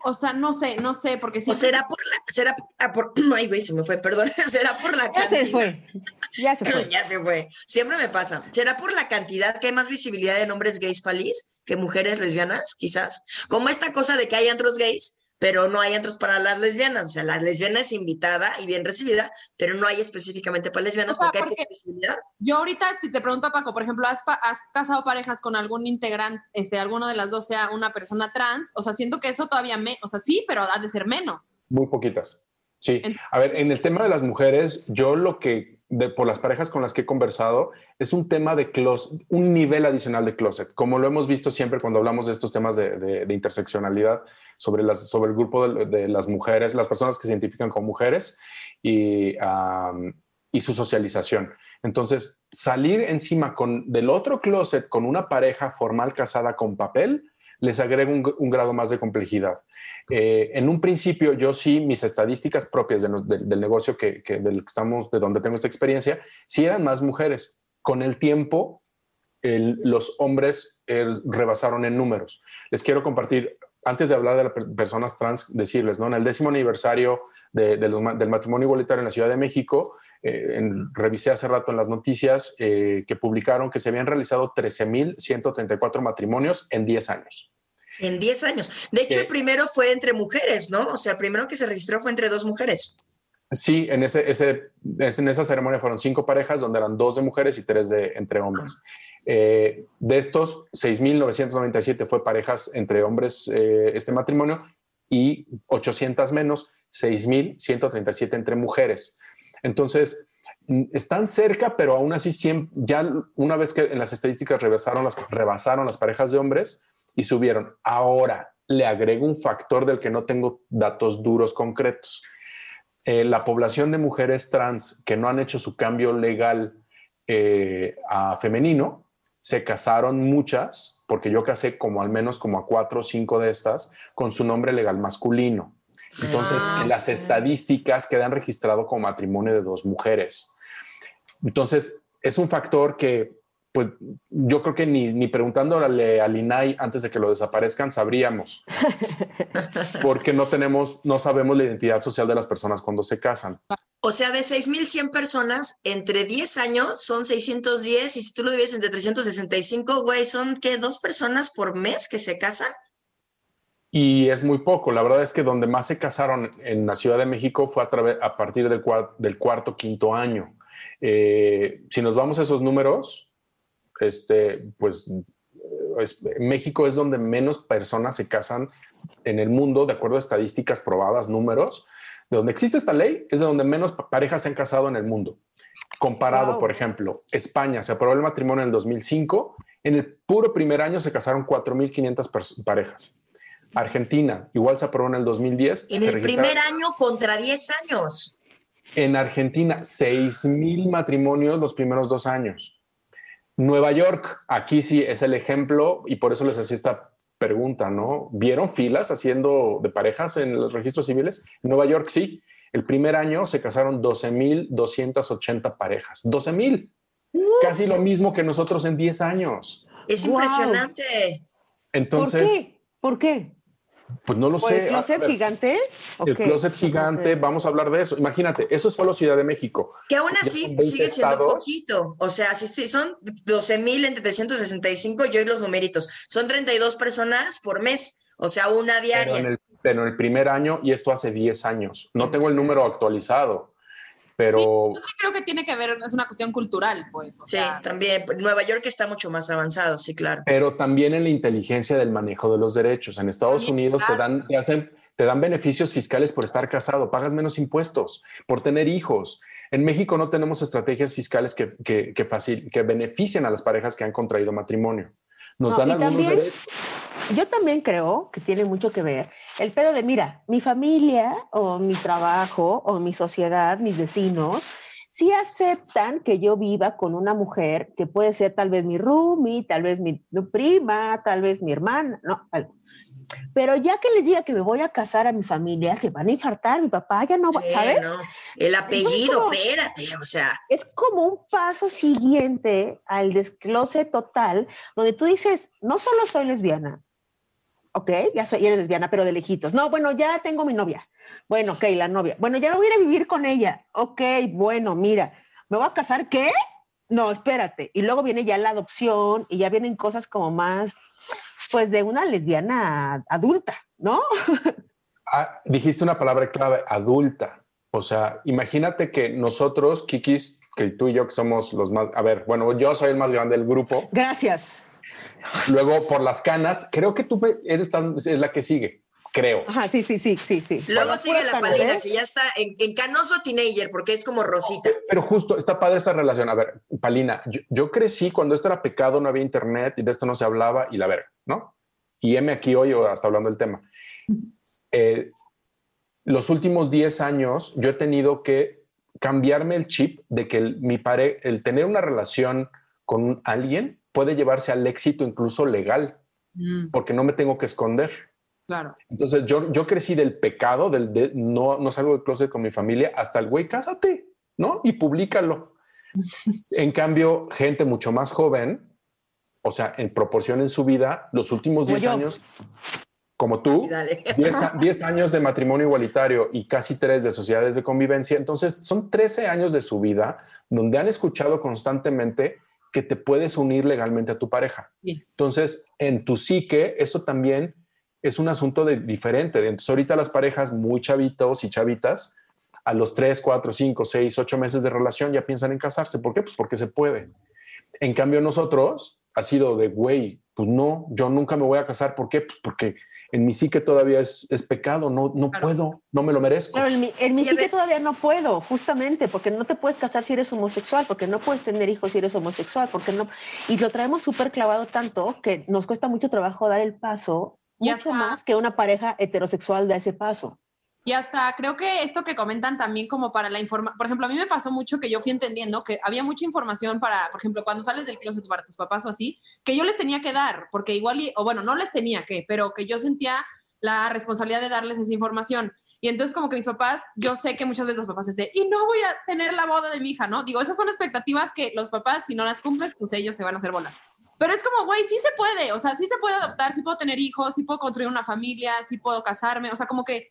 Speaker 3: O sea, no sé, no sé, porque si
Speaker 2: O será por la, será ah, por, ay, güey, se me fue, perdón, será por la
Speaker 5: Ya se
Speaker 2: cantidad.
Speaker 5: fue, ya se fue.
Speaker 2: Ya se fue. Siempre me pasa. ¿Será por la cantidad que hay más visibilidad de hombres gays palis que mujeres lesbianas? Quizás. Como esta cosa de que hay antros gays, pero no hay antros para las lesbianas. O sea, la lesbiana es invitada y bien recibida, pero no hay específicamente para lesbianas
Speaker 3: O sea,
Speaker 2: porque hay
Speaker 3: porque-
Speaker 2: poca visibilidad.
Speaker 3: Yo ahorita te, pregunto, Paco, por ejemplo, ¿has, casado parejas con algún integrante, este, alguno de las dos sea una persona trans? O sea, siento que eso todavía me, o sea, sí, pero ha de ser menos.
Speaker 6: Muy poquitas. Sí. A ver, en el tema de las mujeres, yo lo que, por las parejas con las que he conversado, es un tema de closet, un nivel adicional de closet, como lo hemos visto siempre cuando hablamos de estos temas de, de- interseccionalidad, sobre, el grupo de, las mujeres, las personas que se identifican como mujeres y, su socialización. Entonces, salir encima con, del otro closet con una pareja formal casada con papel, les agrega un, grado más de complejidad. Eh, en un principio, yo sí, mis estadísticas propias del negocio que, estamos, de donde tengo esta experiencia, sí eran más mujeres. Con el tiempo, los hombres eh, rebasaron en números. Les quiero compartir, antes de hablar de las per- personas trans, decirles, ¿no? En el décimo aniversario del matrimonio igualitario en la Ciudad de México, eh, en- revisé hace rato en las noticias eh, que publicaron que se habían realizado 13.134 matrimonios en 10 años.
Speaker 2: En 10 años. De hecho, el primero fue entre mujeres, ¿no? O sea, el primero que se registró fue entre dos mujeres.
Speaker 6: Sí, en, ese, ese, es- en esa ceremonia fueron cinco parejas donde eran dos de mujeres y tres de entre hombres. Eh, de estos, 6.997 fue parejas entre hombres eh, este matrimonio y 800 menos, 6.137 entre mujeres. Entonces, mm, están cerca, pero aún así ya una vez que en las estadísticas rebasaron las, rebasaron las parejas de hombres y subieron. Ahora le agrego un factor del que no tengo datos duros concretos eh, la población de mujeres trans que no han hecho su cambio legal eh, a femenino, se casaron muchas, porque yo casé como al menos como a cuatro o cinco de estas, con su nombre legal masculino. Entonces,
Speaker 3: Ah,
Speaker 6: en las estadísticas quedan registrado como matrimonio de dos mujeres. Entonces, es un factor que pues yo creo que ni, ni preguntándole al INAI antes de que lo desaparezcan sabríamos, porque no tenemos, no sabemos la identidad social de las personas cuando se casan.
Speaker 2: O sea, de 6.100 personas, entre 10 años son 610 y si tú lo divides entre 365, güey, son que dos personas por mes que se casan.
Speaker 6: Y es muy poco. La verdad es que donde más se casaron en la Ciudad de México fue a, través, a partir del, del cuarto, quinto año. Eh, si nos vamos a esos números, este, pues México es donde menos personas se casan en el mundo, de acuerdo a estadísticas probadas, números. De donde existe esta ley es de donde menos parejas se han casado en el mundo. Comparado, por ejemplo, España se aprobó el matrimonio en el 2005. En el puro primer año se casaron 4.500 parejas. Argentina, igual se aprobó en el 2010.
Speaker 2: En el primer año contra 10 años.
Speaker 6: En Argentina, 6.000 matrimonios los primeros dos años. Nueva York, aquí sí es el ejemplo y por eso les hacía esta pregunta, ¿no? ¿Vieron filas haciendo de parejas en los registros civiles? En Nueva York sí. El primer año se casaron 12.280 parejas. 12.000. Casi lo mismo que nosotros en 10 años.
Speaker 2: Es impresionante.
Speaker 6: Entonces.
Speaker 5: ¿Por qué? ¿Por qué?
Speaker 6: Pues no lo sé.
Speaker 5: ¿El closet gigante?
Speaker 6: El closet gigante, vamos a hablar de eso. Imagínate, eso es solo Ciudad de México.
Speaker 2: Que aún así sigue siendo poquito. O sea, si, si son 12 mil entre 365, yo y los numeritos. Son 32 personas por mes, o sea, una diaria.
Speaker 6: Pero en el, pero en el primer año, y esto hace 10 años. No tengo el número actualizado pero...
Speaker 3: Sí, creo que tiene que ver, es una cuestión cultural, pues.
Speaker 2: sí, también. Nueva York está mucho más avanzado, sí, claro.
Speaker 6: Pero también en la inteligencia del manejo de los derechos. En Estados Unidos te dan, te, hacen, te dan beneficios fiscales por estar casado, pagas menos impuestos, por tener hijos. En México no tenemos estrategias fiscales que, que, que, facil, que beneficien a las parejas que han contraído matrimonio. Nos dan algunos derechos.
Speaker 5: Yo también creo que tiene mucho que ver el pedo de, mira, mi familia o mi trabajo o mi sociedad, mis vecinos, sí aceptan que yo viva con una mujer que puede ser tal vez mi roomie, tal vez mi prima, tal vez mi hermana, no, Pero ya que les diga que me voy a casar a mi familia, se van a infartar, mi papá ya no va, ¿sabes?
Speaker 2: El apellido, espérate, o sea.
Speaker 5: Es como un paso siguiente al desclose total, donde tú dices, no solo soy lesbiana, ok, ya soy, eres lesbiana, pero de lejitos. No, bueno, ya tengo mi novia. Bueno, ok, la novia. Bueno, ya voy a ir a vivir con ella. Ok, bueno, mira, ¿me voy a casar qué? No, espérate. Y luego viene ya la adopción y ya vienen cosas como más, pues, de una lesbiana adulta, ¿no?
Speaker 6: Ah, dijiste una palabra clave, adulta. O sea, imagínate que nosotros, Kikis, que tú y yo que somos los más, a ver, bueno, yo soy el más grande del grupo.
Speaker 5: Gracias.
Speaker 6: Luego, por las canas, creo que tú eres es la que sigue. Creo.
Speaker 5: Ajá, sí, sí, sí, sí, sí.
Speaker 2: Luego sigue la palina, que ya está en, canoso teenager, porque es como Rosita.
Speaker 6: Pero justo, está padre esa relación. A ver, Palina, yo, crecí cuando esto era pecado, no había internet y de esto no se hablaba y la verga, ¿no? Y M aquí hoy hasta hablando del tema. Eh, los últimos 10 años yo he tenido que cambiarme el chip de que mi pare, el tener una relación con alguien puede llevarse al éxito incluso legal, mm. porque no me tengo que esconder.
Speaker 3: Claro.
Speaker 6: Entonces yo, yo crecí del pecado, del de, no, no salgo del closet con mi familia, hasta el güey, cásate, ¿no? Y públicalo. en cambio, gente mucho más joven, o sea, en proporción en su vida, los últimos 10 años, como tú, 10 años de matrimonio igualitario y casi 3 de sociedades de convivencia, entonces son 13 años de su vida donde han escuchado constantemente que te puedes unir legalmente a tu pareja. Entonces, en tu psique, eso también es un asunto de, diferente. Entonces, ahorita las parejas muy chavitos y chavitas, a los 3, 4, 5, 6, 8 meses de relación ya piensan en casarse. ¿Por qué? Pues porque se puede. En cambio, nosotros ha sido de, güey, pues no, yo nunca me voy a casar. ¿Por qué? Pues porque en mi psique todavía es, pecado, no, no puedo, no me lo merezco.
Speaker 5: Pero en mi, en mi psique todavía no puedo, justamente, porque no te puedes casar si eres homosexual, porque no puedes tener hijos si eres homosexual, porque no, y lo traemos súper clavado tanto que nos cuesta mucho trabajo dar el paso, mucho más que una pareja heterosexual da ese paso.
Speaker 3: Y hasta creo que esto que comentan también como para la información, por ejemplo, a mí me pasó mucho que yo fui entendiendo que había mucha información para, por ejemplo, cuando sales del closet para tus papás o así, que yo les tenía que dar, porque igual, o bueno, no les tenía que, pero que yo sentía la responsabilidad de darles esa información. Y entonces como que mis papás, yo sé que muchas veces los papás dicen, y no voy a tener la boda de mi hija, ¿no? Digo, esas son expectativas que los papás, si no las cumples, pues ellos se van a hacer bolas. Pero es como, güey, sí se puede, o sea, sí se puede adoptar, sí puedo tener hijos, sí puedo construir una familia, sí puedo casarme, o sea, como que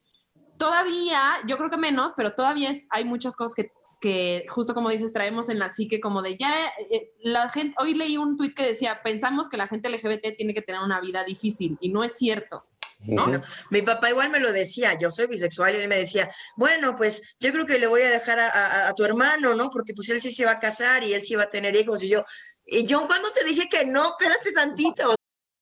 Speaker 3: todavía, yo creo que menos, pero todavía es, hay muchas cosas que, que justo como dices, traemos en la psique como de ya, eh, la gente, hoy leí un tuit que decía, pensamos que la gente LGBT tiene que tener una vida difícil y no es cierto.
Speaker 2: ¿no? Mi papá igual me lo decía, yo soy bisexual y él me decía, bueno, pues yo creo que le voy a dejar a, a, a, tu hermano, ¿no? Porque pues él sí se va a casar y él sí va a tener hijos. Y yo, y yo cuando te dije que no, espérate tantito.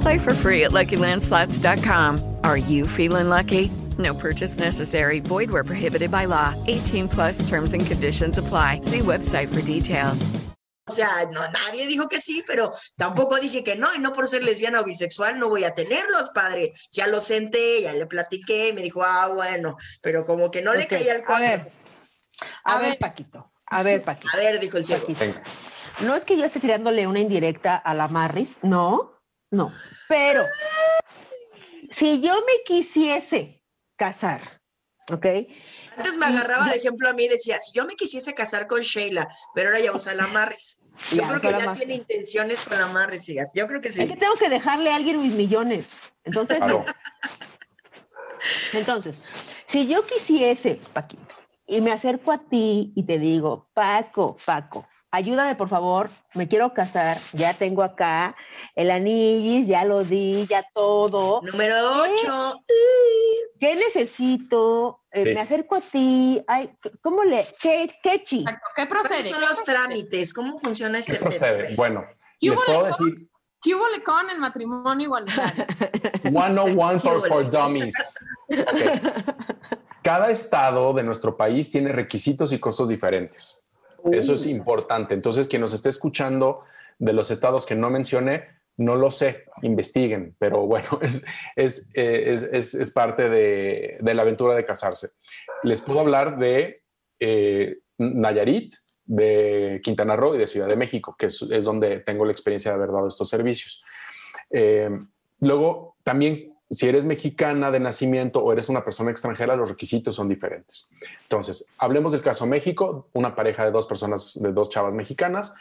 Speaker 7: Play for free at LuckyLandSlots.com. Are you feeling lucky? No purchase necessary. Void where prohibited by law. 18 plus terms and conditions apply. See website for details.
Speaker 2: O sea, no, nadie dijo que sí, pero tampoco dije que no, y no por ser lesbiana o bisexual no voy a tenerlos, padre. Ya lo senté, ya le platiqué, y me dijo, ah, bueno, pero como que no le caía el cuadro.
Speaker 5: A ver, a, a ver, Paquito, a ver, Paquito.
Speaker 2: A ver, dijo el cielo.
Speaker 5: No es que yo esté tirándole una indirecta a la Marris, no, no, pero si yo me quisiese casar, ¿ok?
Speaker 2: Antes me agarraba de ejemplo a mí y decía, si yo me quisiese casar con Sheila, pero ahora ya usa la Marris. Yo
Speaker 5: Ya,
Speaker 2: creo que ya
Speaker 5: Marris.
Speaker 2: tiene intenciones con la Marris, fíjate. Yo creo que sí.
Speaker 5: Es que tengo que dejarle a alguien mis millones. Entonces,
Speaker 6: Claro.
Speaker 5: Entonces, si yo quisiese, Paquito, y me acerco a ti y te digo, Paco, Paco, ayúdame por favor, me quiero casar, ya tengo acá el anillis, ya lo di, ya todo.
Speaker 2: Número 8.
Speaker 5: ¿Qué necesito? Eh,
Speaker 6: Sí.
Speaker 5: Me acerco a ti, ay, ¿cómo le? ¿Qué, qué chi?
Speaker 3: ¿Qué
Speaker 2: ¿Cuáles son los trámites? ¿Cómo funciona este
Speaker 6: ¿Qué procede? Bueno,
Speaker 3: ¿Qué
Speaker 6: les
Speaker 3: hubo
Speaker 6: puedo decir
Speaker 3: ¿Qué hubo con el matrimonio igualitario?
Speaker 6: 101 for, for Dummies. Cada estado de nuestro país tiene requisitos y costos diferentes. Eso es importante. Entonces, quien nos esté escuchando de los estados que no mencioné, no lo sé, investiguen, pero bueno, es, es, eh, es, es- es parte de, de la aventura de casarse. Les puedo hablar de eh, Nayarit, de Quintana Roo y de Ciudad de México, que es, es donde tengo la experiencia de haber dado estos servicios. Eh, luego, también, si eres mexicana de nacimiento o eres una persona extranjera, los requisitos son diferentes. Entonces, hablemos del caso México, una pareja de dos personas, de dos chavas mexicanas,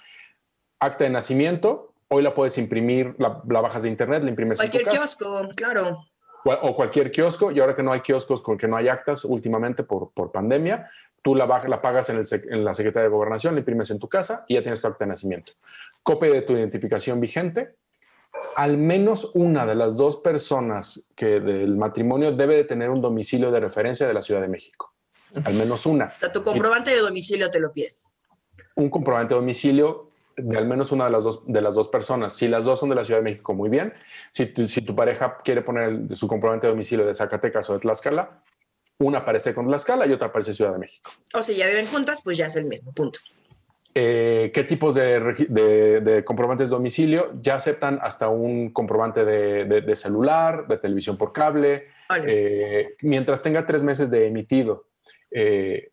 Speaker 6: acta de nacimiento, hoy la puedes imprimir, la, la bajas de internet, la imprimes
Speaker 2: Cualquier
Speaker 6: en tu casa,
Speaker 2: kiosco, claro.
Speaker 6: o, o cualquier kiosco, y ahora que no hay kioscos con que no hay actas últimamente por, por pandemia, tú la, pagas en, el en la Secretaría de Gobernación, la imprimes en tu casa y ya tienes tu acta de nacimiento. Copia de tu identificación vigente. Al menos una de las dos personas que del matrimonio debe de tener un domicilio de referencia de la Ciudad de México. Al menos una.
Speaker 2: O sea, tu comprobante de domicilio te lo pide.
Speaker 6: Un comprobante de domicilio de al menos una de las dos, de las dos personas. Si las dos son de la Ciudad de México, muy bien. Si tu, si tu pareja quiere poner el- su comprobante de domicilio de Zacatecas o de Tlaxcala, una aparece con Tlaxcala y otra aparece Ciudad de México.
Speaker 2: O si ya viven juntas, pues ya es el mismo, punto.
Speaker 6: Eh, ¿Qué tipos de, regi- de- de comprobantes de domicilio? Ya aceptan hasta un comprobante de, celular, de televisión por cable, eh, mientras tenga tres meses de emitido. eh,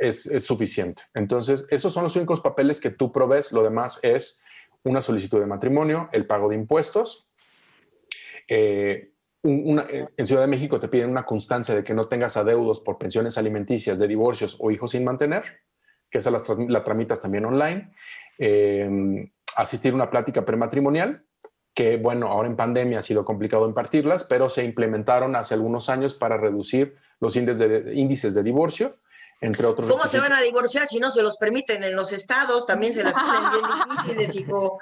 Speaker 6: es, es suficiente. Entonces, esos son los únicos papeles que tú provees. Lo demás es una solicitud de matrimonio, el pago de impuestos, eh, en Ciudad de México te piden una constancia de que no tengas adeudos por pensiones alimenticias de divorcios o hijos sin mantener, que esa la, tramitas también online. Eh, asistir a una plática prematrimonial, que bueno, ahora en pandemia ha sido complicado impartirlas, pero se implementaron hace algunos años para reducir los índices de, índices de divorcio, entre otros.
Speaker 2: ¿Cómo se van a divorciar si no se los permiten en los estados? También se las ponen bien difíciles, hijo.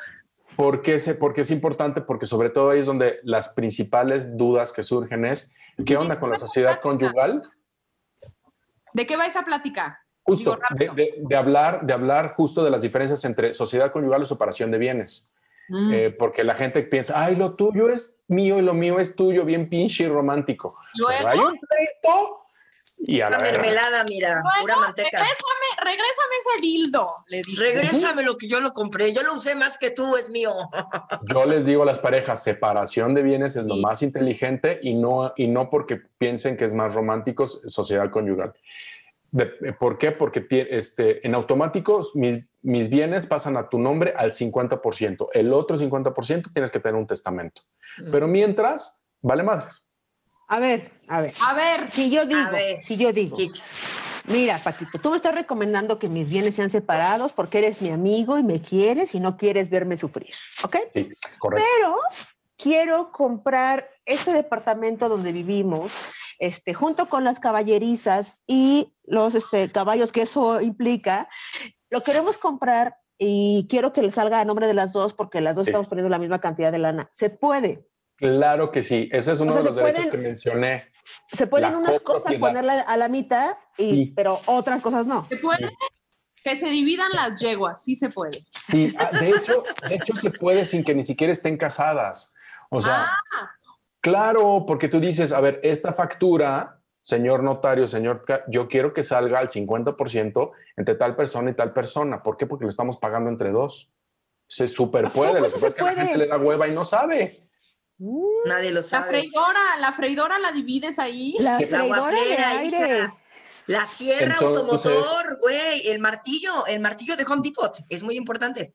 Speaker 6: ¿Por qué, porque es importante? Porque sobre todo ahí es donde las principales dudas que surgen es, ¿qué onda con la sociedad conyugal?
Speaker 3: ¿De qué va esa plática?
Speaker 6: Justo, de, hablar, de hablar justo de las diferencias entre sociedad conyugal y separación de bienes. Mm. Eh, porque la gente piensa, ay, lo tuyo es mío y lo mío es tuyo, bien pinche y romántico. hay un pleito y a
Speaker 2: la mermelada, mira, pura manteca.
Speaker 3: Regrésame, regrésame ese dildo, le dije.
Speaker 2: Regrésame lo que yo lo compré, yo lo usé más que tú, es mío.
Speaker 6: Yo les digo a las parejas, separación de bienes es lo más inteligente y no, y no porque piensen que es más romántico sociedad conyugal. ¿Por qué? Porque este, en automático mis, mis bienes pasan a tu nombre al 50%. El otro 50% tienes que tener un testamento. Mm. Pero mientras, vale madres.
Speaker 5: A ver, a ver.
Speaker 3: A ver.
Speaker 5: Si yo digo, si yo digo. Mira, Paquito, tú me estás recomendando que mis bienes sean separados porque eres mi amigo y me quieres y no quieres verme sufrir, ¿ok?
Speaker 6: Sí, correcto.
Speaker 5: Pero quiero comprar este departamento donde vivimos, este, junto con las caballerizas y los este, caballos que eso implica. Lo queremos comprar y quiero que le salga a nombre de las dos porque las dos estamos poniendo la misma cantidad de lana. ¿Se puede?
Speaker 6: Claro que sí, ese es uno de los derechos que mencioné.
Speaker 5: Se pueden unas cosas ponerla a la mitad, y, pero otras cosas no.
Speaker 3: ¿Se puede? Que se dividan las yeguas, sí se puede.
Speaker 6: Sí, ah, de hecho, de hecho se puede sin que ni siquiera estén casadas. O sea, ah. Claro, porque tú dices, a ver, esta factura, señor notario, señor, yo quiero que salga al 50% entre tal persona y tal persona. ¿Por qué? Porque lo estamos pagando entre dos. Se super puede, lo que pasa es que la gente le da hueva y no sabe.
Speaker 2: Uh, Nadie lo sabe.
Speaker 3: La freidora, la freidora la divides ahí.
Speaker 5: La, freidora
Speaker 2: La sierra automotor, güey, el martillo, el martillo de Home Depot, es muy importante.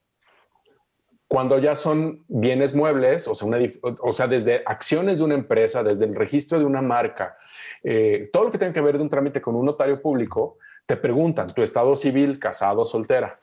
Speaker 6: Cuando ya son bienes muebles, o sea, desde acciones de una empresa, desde el registro de una marca, eh, todo lo que tenga que ver de un trámite con un notario público, te preguntan tu estado civil, casado, soltera.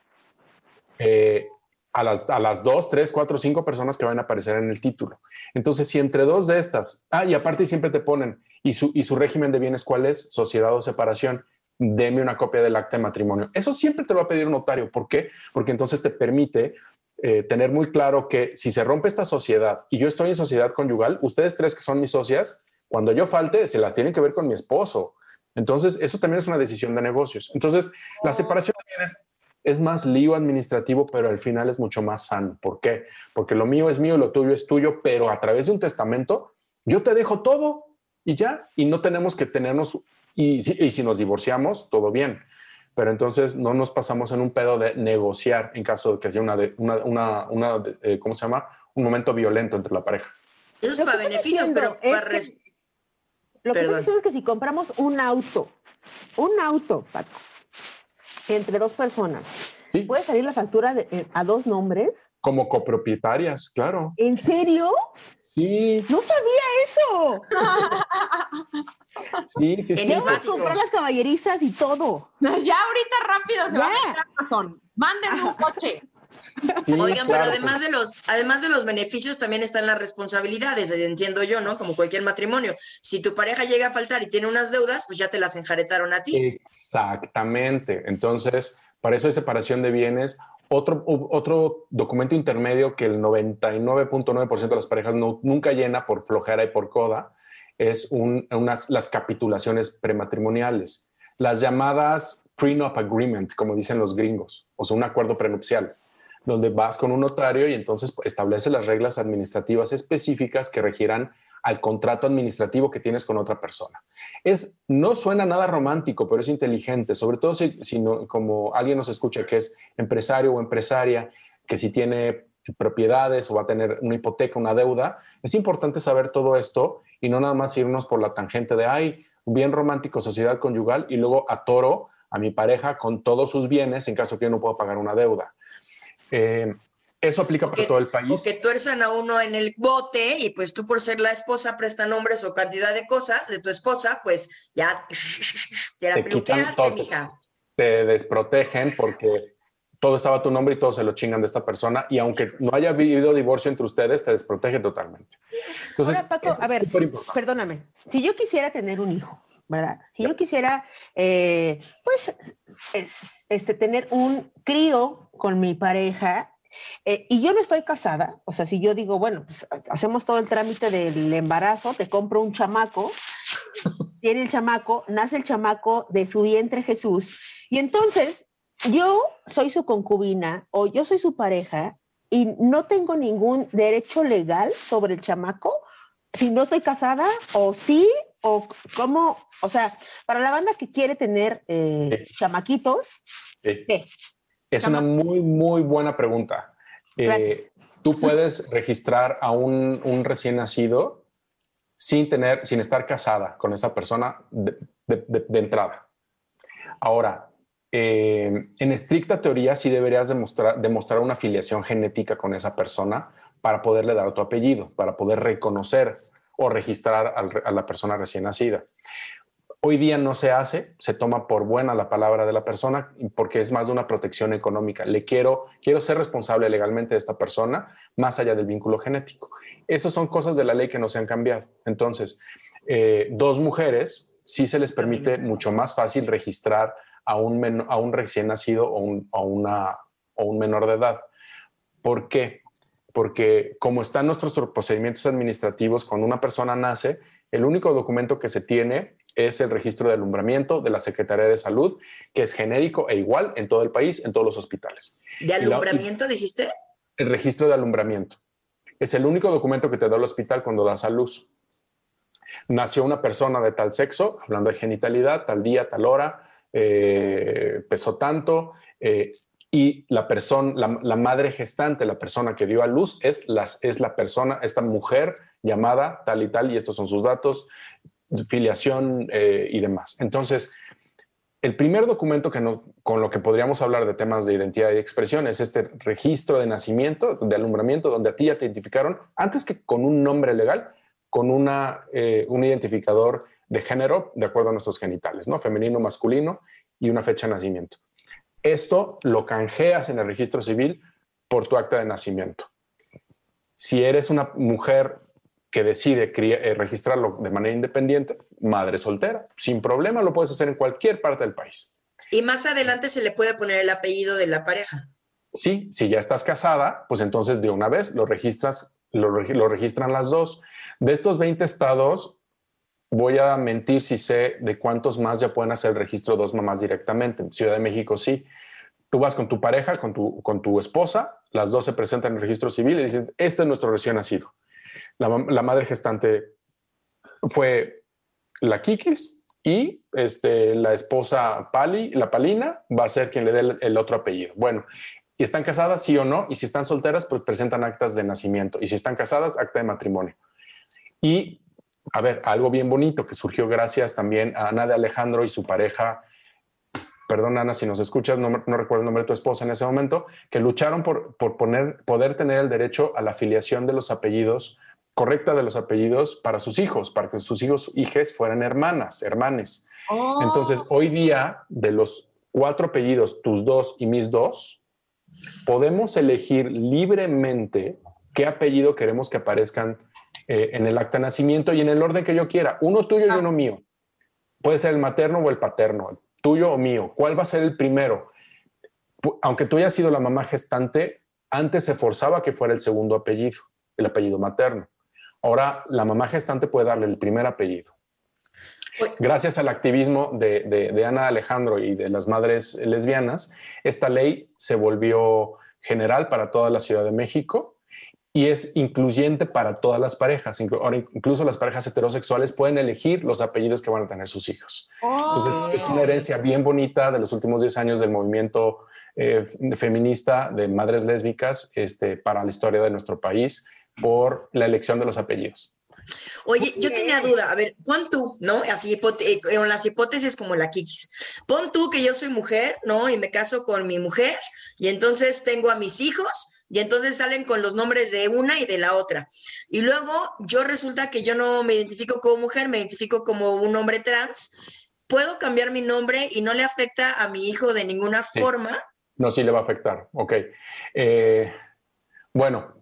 Speaker 6: Eh, a las, a las dos, tres, cuatro, cinco personas que van a aparecer en el título. Entonces, si entre dos de estas, ah, y aparte siempre te ponen, ¿y su, y su régimen de bienes cuál es? Sociedad o separación. Deme una copia del acta de matrimonio. Eso siempre te lo va a pedir un notario. ¿Por qué? Porque entonces te permite eh, tener muy claro que si se rompe esta sociedad y yo estoy en sociedad conyugal, ustedes tres que son mis socias, cuando yo falte, se las tienen que ver con mi esposo. Entonces, eso también es una decisión de negocios. Entonces, la separación de bienes es más lío administrativo, pero al final es mucho más sano. ¿Por qué? Porque lo mío es mío, lo tuyo es tuyo, pero a través de un testamento yo te dejo todo y ya, y no tenemos que tenernos, y si, nos divorciamos, todo bien. Pero entonces no nos pasamos en un pedo de negociar en caso de que haya una, una, una, eh, ¿cómo se llama? Un momento violento entre la pareja.
Speaker 2: Eso es para beneficios, pero para...
Speaker 5: lo que pasa es que si compramos un auto, un auto, Paco, entre dos personas. ¿Puede salir la factura eh, a dos nombres?
Speaker 6: Como copropietarias, claro.
Speaker 5: ¿En serio?
Speaker 6: Sí.
Speaker 5: No sabía eso.
Speaker 6: sí, sí, sí.
Speaker 5: Vamos a comprar las caballerizas y todo.
Speaker 3: Ya ahorita rápido se va a razón. Mándenme un coche.
Speaker 2: Oigan, pero además de los, además de los beneficios, también están las responsabilidades, entiendo yo, ¿no? Como cualquier matrimonio. Si tu pareja llega a faltar y tiene unas deudas, pues ya te las enjaretaron a ti.
Speaker 6: Exactamente. Entonces, para eso hay separación de bienes. Otro, otro documento intermedio que el 99.9% de las parejas no, nunca llena por flojera y por coda es unas, las capitulaciones prematrimoniales, las llamadas prenup agreement, como dicen los gringos, o sea, un acuerdo prenupcial donde vas con un notario y entonces establece las reglas administrativas específicas que regirán al contrato administrativo que tienes con otra persona. Es, no suena nada romántico, pero es inteligente, sobre todo si, como alguien nos escucha que es empresario o empresaria, que si tiene propiedades o va a tener una hipoteca, una deuda, es importante saber todo esto y no nada más irnos por la tangente de, ay, bien romántico, sociedad conyugal, y luego atoro a mi pareja con todos sus bienes en caso que yo no pueda pagar una deuda. Eh, Eso aplica para todo el país.
Speaker 2: O que tuerzan a uno en el bote y pues tú por ser la esposa presta nombres o cantidad de cosas de tu esposa, pues ya te la
Speaker 6: peluqueaste, mija. Te desprotegen porque todo estaba a tu nombre y todo se lo chingan de esta persona y aunque no haya habido divorcio entre ustedes, te desprotege totalmente.
Speaker 5: Entonces, Ahora, a ver, perdóname, si yo quisiera tener un hijo, ¿verdad? Si yo quisiera, eh, pues, este, tener un crío con mi pareja eh, y yo no estoy casada, o sea, si yo digo, bueno, pues hacemos todo el trámite del embarazo, te compro un chamaco, tiene el chamaco, nace el chamaco de su vientre Jesús, y entonces yo soy su concubina o yo soy su pareja y no tengo ningún derecho legal sobre el chamaco si no estoy casada o sí o cómo, o sea, para la banda que quiere tener eh, chamaquitos, ¿qué?
Speaker 6: Es una muy, muy buena pregunta. Eh, tú puedes registrar a un, recién nacido sin tener, sin estar casada con esa persona de, entrada. Ahora, eh, en estricta teoría sí deberías demostrar, demostrar una afiliación genética con esa persona para poderle dar tu apellido, para poder reconocer o registrar a la persona recién nacida. Hoy día no se hace, se toma por buena la palabra de la persona porque es más de una protección económica. Le quiero, quiero ser responsable legalmente de esta persona más allá del vínculo genético. Esas son cosas de la ley que no se han cambiado. Entonces, eh, dos mujeres sí se les permite mucho más fácil registrar a un, a un recién nacido o, a una, o un menor de edad. ¿Por qué? Porque como están nuestros procedimientos administrativos, cuando una persona nace, el único documento que se tiene es el registro de alumbramiento de la Secretaría de Salud, que es genérico e igual en todo el país, en todos los hospitales.
Speaker 2: ¿De alumbramiento dijiste?
Speaker 6: El registro de alumbramiento. Es el único documento que te da el hospital cuando das a luz. Nació una persona de tal sexo, hablando de genitalidad, tal día, tal hora, eh, pesó tanto, eh, y la persona, la, madre gestante, la persona que dio a luz, es, las, es la persona, esta mujer llamada tal y tal, y estos son sus datos, filiación eh, y demás. Entonces, el primer documento que con lo que podríamos hablar de temas de identidad y expresión es este registro de nacimiento, de alumbramiento, donde a ti ya te identificaron, antes que con un nombre legal, con una, eh, un identificador de género de acuerdo a nuestros genitales, ¿no? Femenino, masculino y una fecha de nacimiento. Esto lo canjeas en el registro civil por tu acta de nacimiento. Si eres una mujer que decide eh, registrarlo de manera independiente, madre soltera, sin problema lo puedes hacer en cualquier parte del país.
Speaker 2: Y más adelante se le puede poner el apellido de la pareja.
Speaker 6: Sí, si ya estás casada, pues entonces de una vez lo registras, lo, lo registran las dos. De estos 20 estados, voy a mentir si sé de cuántos más ya pueden hacer el registro dos mamás directamente. En Ciudad de México sí. Tú vas con tu pareja, con tu, con tu esposa, las dos se presentan en el registro civil y dicen, este es nuestro recién nacido la, madre gestante fue la Kikis y este, la esposa Pali, la Palina, va a ser quien le dé el, otro apellido. Bueno, y están casadas, sí o no, y si están solteras, pues presentan actas de nacimiento, y si están casadas, acta de matrimonio. Y, a ver, algo bien bonito que surgió gracias también a Ana de Alejandro y su pareja, perdón Ana si nos escuchas, no, recuerdo el nombre de tu esposa en ese momento, que lucharon por, por poner, poder tener el derecho a la afiliación de los apellidos correcta de los apellidos para sus hijos, para que sus hijos, hijes fueran hermanas, hermanes. Oh. Entonces, hoy día, de los cuatro apellidos, tus dos y mis dos, podemos elegir libremente qué apellido queremos que aparezcan eh, en el acta de nacimiento y en el orden que yo quiera, uno tuyo y ah. uno mío. Puede ser el materno o el paterno, tuyo o mío. ¿Cuál va a ser el primero? Aunque tú hayas sido la mamá gestante, antes se forzaba que fuera el segundo apellido, el apellido materno. Ahora la mamá gestante puede darle el primer apellido. Gracias al activismo de, Ana Alejandro y de las madres lesbianas, esta ley se volvió general para toda la Ciudad de México y es incluyente para todas las parejas. Ahora incluso las parejas heterosexuales pueden elegir los apellidos que van a tener sus hijos. Entonces es una herencia bien bonita de los últimos 10 años del movimiento eh, feminista de madres lésbicas este, para la historia de nuestro país por la elección de los apellidos.
Speaker 2: Oye, yo tenía duda, a ver, pon tú, ¿no? Así, eh, en las hipótesis como la Kikis. Pon tú que yo soy mujer, ¿no? Y me caso con mi mujer y entonces tengo a mis hijos, y entonces salen con los nombres de una y de la otra. Y luego yo resulta que yo no me identifico como mujer, me identifico como un hombre trans. ¿Puedo cambiar mi nombre y no le afecta a mi hijo de ninguna forma?
Speaker 6: No, sí le va a afectar. Ok. Eh, bueno,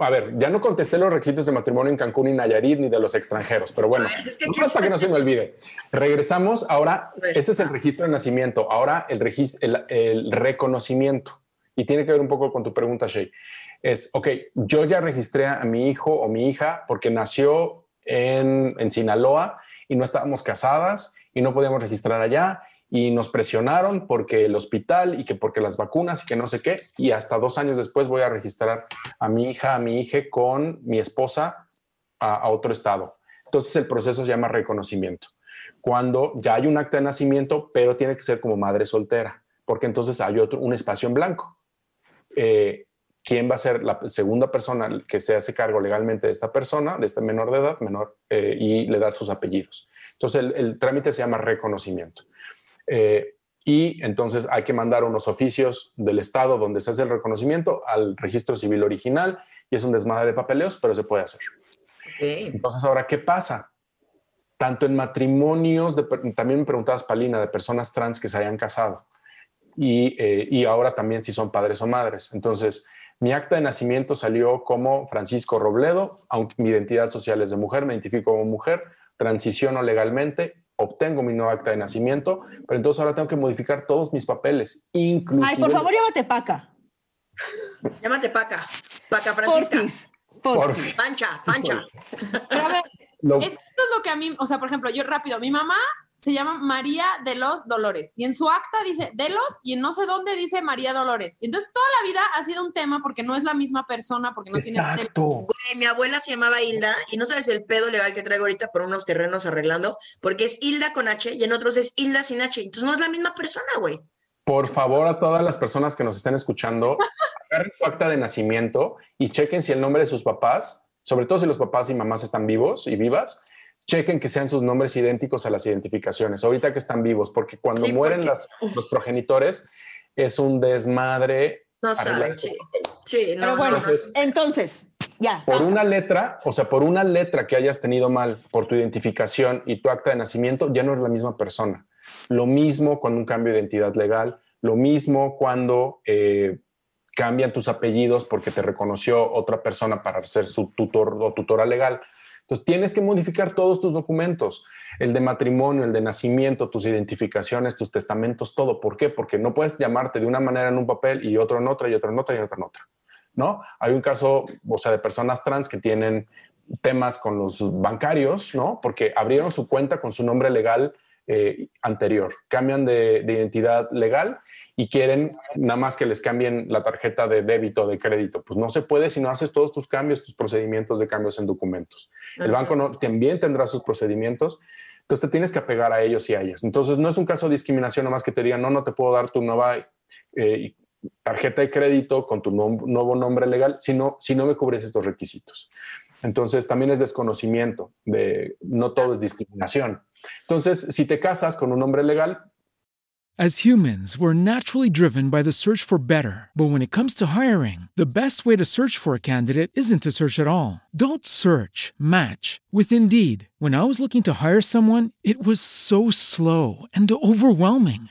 Speaker 6: a ver, ya no contesté los requisitos de matrimonio en Cancún y Nayarit ni de los extranjeros, pero bueno, para que no se me olvide. Regresamos ahora, ese es el registro de nacimiento, ahora el, registro, el, reconocimiento. Y tiene que ver un poco con tu pregunta, Shay. Es, ok, yo ya registré a mi hijo o mi hija porque nació en, en Sinaloa y no estábamos casadas y no podíamos registrar allá y nos presionaron porque el hospital y que porque las vacunas y que no sé qué. Y hasta dos años después voy a registrar a mi hija, a mi hija con mi esposa a, otro estado. Entonces el proceso se llama reconocimiento. Cuando ya hay un acta de nacimiento, pero tiene que ser como madre soltera, porque entonces hay otro, un espacio en blanco. Eh, ¿Quién va a ser la segunda persona que se hace cargo legalmente de esta persona, de este menor de edad, menor, eh, y le da sus apellidos? Entonces el, el trámite se llama reconocimiento. Eh, y entonces hay que mandar unos oficios del Estado donde se hace el reconocimiento al registro civil original y es un desmadre de papeleos, pero se puede hacer. Entonces, ahora, ¿qué pasa? Tanto en matrimonios, también me preguntabas, Palina, de personas trans que se hayan casado y, eh, y ahora también si son padres o madres. Entonces, mi acta de nacimiento salió como Francisco Robledo, aunque mi identidad social es de mujer, me identifico como mujer, transiciono legalmente obtengo mi nueva acta de nacimiento, pero entonces ahora tengo que modificar todos mis papeles, incluso.
Speaker 5: Ay, por favor, llámate Paca.
Speaker 2: Llámate Paca. Paca Francisca. Por Pancha, Pancha.
Speaker 3: Pero a ver, esto es lo que a mí, o sea, por ejemplo, yo rápido, mi mamá se llama María de los Dolores. Y en su acta dice de los y en no sé dónde dice María Dolores. Entonces toda la vida ha sido un tema porque no es la misma persona, porque no
Speaker 2: Exacto. Güey, mi abuela se llamaba Hilda y no sabes el pedo legal que traigo ahorita por unos terrenos arreglando, porque es Hilda con H y en otros es Hilda sin H. Entonces no es la misma persona, güey.
Speaker 6: Por favor, a todas las personas que nos estén escuchando, agarren su acta de nacimiento y chequen si el nombre de sus papás, sobre todo si los papás y mamás están vivos y vivas, chequen que sean sus nombres idénticos a las identificaciones, ahorita que están vivos, porque cuando mueren los progenitores es un desmadre.
Speaker 2: No saben, sí. Sí, no,
Speaker 5: bueno, entonces, ya.
Speaker 6: Por una letra, o sea, por una letra que hayas tenido mal por tu identificación y tu acta de nacimiento, ya no eres la misma persona. Lo mismo cuando un cambio de identidad legal, lo mismo cuando eh, cambian tus apellidos porque te reconoció otra persona para ser su tutor o tutora legal. Entonces, tienes que modificar todos tus documentos, el de matrimonio, el de nacimiento, tus identificaciones, tus testamentos, todo. ¿Por qué? Porque no puedes llamarte de una manera en un papel y otro en otra y otro en otra y otro en otra. ¿No? Hay un caso, o sea, de personas trans que tienen temas con los bancarios, ¿no? Porque abrieron su cuenta con su nombre legal eh, anterior. Cambian de, identidad legal y quieren nada más que les cambien la tarjeta de débito o de crédito. Pues no se puede si no haces todos tus cambios, tus procedimientos de cambios en documentos. El banco no, también tendrá sus procedimientos. Entonces te tienes que apegar a ellos y a ellas. Entonces no es un caso de discriminación, nada más que te digan, no, no te puedo dar tu nueva eh, tarjeta de crédito con tu nuevo nombre legal si no, si no me cubres estos requisitos. Entonces también es desconocimiento, de no todo es discriminación. Entonces, si te casas con un hombre legal,
Speaker 8: As humans, we're naturally driven by the search for better. But when it comes to hiring, the best way to search for a candidate isn't to search at all. Don't search, match with Indeed. When I was looking to hire someone, it was so slow and overwhelming.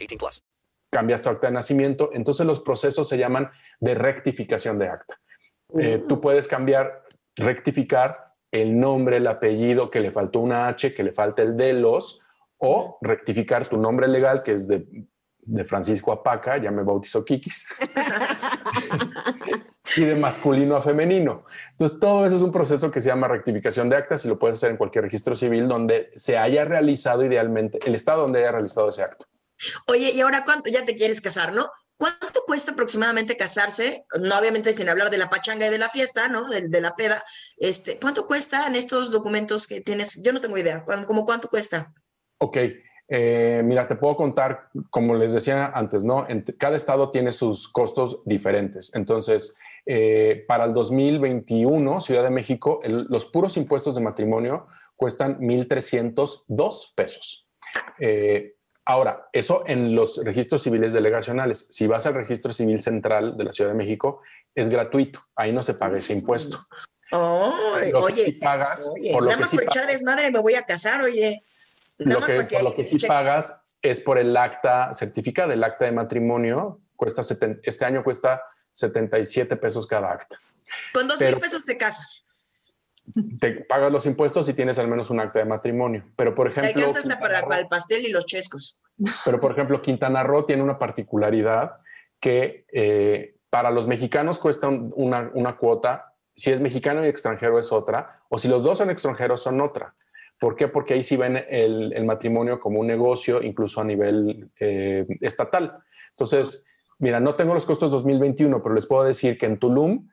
Speaker 9: 18 plus.
Speaker 6: Cambias tu acta de nacimiento, entonces los procesos se llaman de rectificación de acta. Eh, tú puedes cambiar, rectificar el nombre, el apellido, que le faltó una H, que le falta el de los, o rectificar tu nombre legal, que es de, de Francisco Apaca, ya me bautizó Kikis, y de masculino a femenino. Entonces, todo eso es un proceso que se llama rectificación de actas y lo puedes hacer en cualquier registro civil donde se haya realizado idealmente, el estado donde haya realizado ese acto.
Speaker 2: Oye, y ahora cuánto ya te quieres casar, ¿no? ¿Cuánto cuesta aproximadamente casarse? No, obviamente sin hablar de la pachanga y de la fiesta, ¿no? De, de la peda. Este, ¿Cuánto cuestan estos documentos que tienes? Yo no tengo idea. ¿Cómo cuánto cuesta?
Speaker 6: Ok, eh, mira, te puedo contar, como les decía antes, ¿no? En cada estado tiene sus costos diferentes. Entonces, eh, para el 2021, Ciudad de México, el, los puros impuestos de matrimonio cuestan 1.302 pesos. Eh, Ahora, eso en los registros civiles delegacionales. Si vas al registro civil central de la Ciudad de México, es gratuito. Ahí no se paga ese impuesto.
Speaker 2: Oh, oye,
Speaker 6: pagas,
Speaker 2: oye,
Speaker 6: por lo
Speaker 2: nada
Speaker 6: que
Speaker 2: más
Speaker 6: sí
Speaker 2: por echar desmadre me voy a casar, oye. Nada
Speaker 6: lo
Speaker 2: más
Speaker 6: que,
Speaker 2: para que
Speaker 6: por lo que sí
Speaker 2: cheque.
Speaker 6: pagas es por el acta certificada, el acta de matrimonio. Cuesta seten- este año cuesta 77 pesos cada acta.
Speaker 2: Con dos
Speaker 6: pero-
Speaker 2: mil pesos te casas.
Speaker 6: Te pagas los impuestos y tienes al menos un acta de matrimonio. Pero por
Speaker 2: Te
Speaker 6: ejemplo,
Speaker 2: alcanza hasta para, para el pastel y los chescos.
Speaker 6: Pero, por ejemplo, Quintana Roo tiene una particularidad que eh, para los mexicanos cuesta un- una, una cuota, si es mexicano y extranjero es otra, o si los dos son extranjeros son otra. ¿Por qué? Porque ahí sí ven el, el matrimonio como un negocio, incluso a nivel eh, estatal. Entonces, mira, no tengo los costos 2021, pero les puedo decir que en Tulum,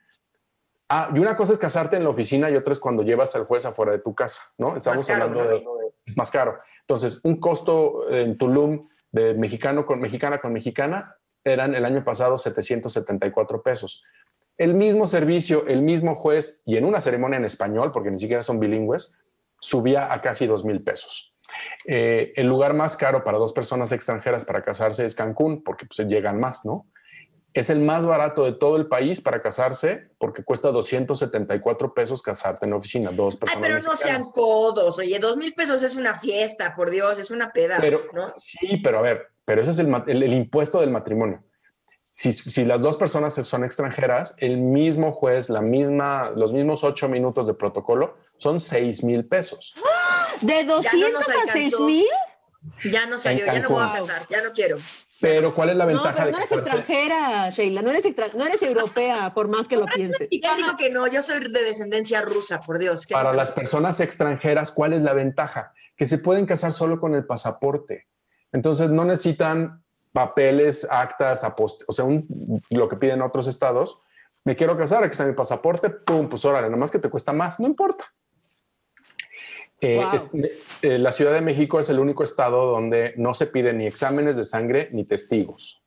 Speaker 6: ah, y una cosa es casarte en la oficina y otra es cuando llevas al juez afuera de tu casa, ¿no? Estamos
Speaker 2: caro,
Speaker 6: hablando
Speaker 2: ¿no?
Speaker 6: de, es más caro. Entonces, un costo en Tulum de mexicano con mexicana con mexicana eran el año pasado 774 pesos. El mismo servicio, el mismo juez y en una ceremonia en español, porque ni siquiera son bilingües, subía a casi 2 mil pesos. Eh, el lugar más caro para dos personas extranjeras para casarse es Cancún, porque pues, llegan más, ¿no? Es el más barato de todo el país para casarse porque cuesta 274 pesos casarte en la oficina, dos
Speaker 2: Ay,
Speaker 6: personas.
Speaker 2: pero no sean codos. Oye, dos mil pesos es una fiesta, por Dios, es una peda.
Speaker 6: Pero
Speaker 2: ¿no?
Speaker 6: sí, pero a ver, pero ese es el, el- el impuesto del matrimonio. Si, si las dos personas son extranjeras, el mismo juez, la misma, los mismos ocho minutos de protocolo son seis mil pesos.
Speaker 5: ¿De 200
Speaker 2: Ya no nos
Speaker 5: a. 6 mil?
Speaker 2: Ya no salió, ya no voy a casar, ya no quiero.
Speaker 6: Pero ¿cuál es la
Speaker 5: No,
Speaker 6: ventaja
Speaker 5: pero
Speaker 6: de
Speaker 5: no eres
Speaker 6: casarse?
Speaker 5: extranjera, Sheila, no eres, extra- no eres europea, por más que lo pienses.
Speaker 2: Y él dijo que no, yo soy de descendencia rusa, por Dios. ¿qué
Speaker 6: Para
Speaker 2: no
Speaker 6: las personas extranjeras, ¿cuál es la ventaja? Que se pueden casar solo con el pasaporte. Entonces no necesitan papeles, actas, apost o sea, un- lo que piden otros estados. Me quiero casar, aquí está mi pasaporte, pum, pues órale, nada más que te cuesta más, no importa. Eh,
Speaker 5: Wow.
Speaker 6: es- eh, la Ciudad de México es el único estado donde no se piden ni exámenes de sangre ni testigos.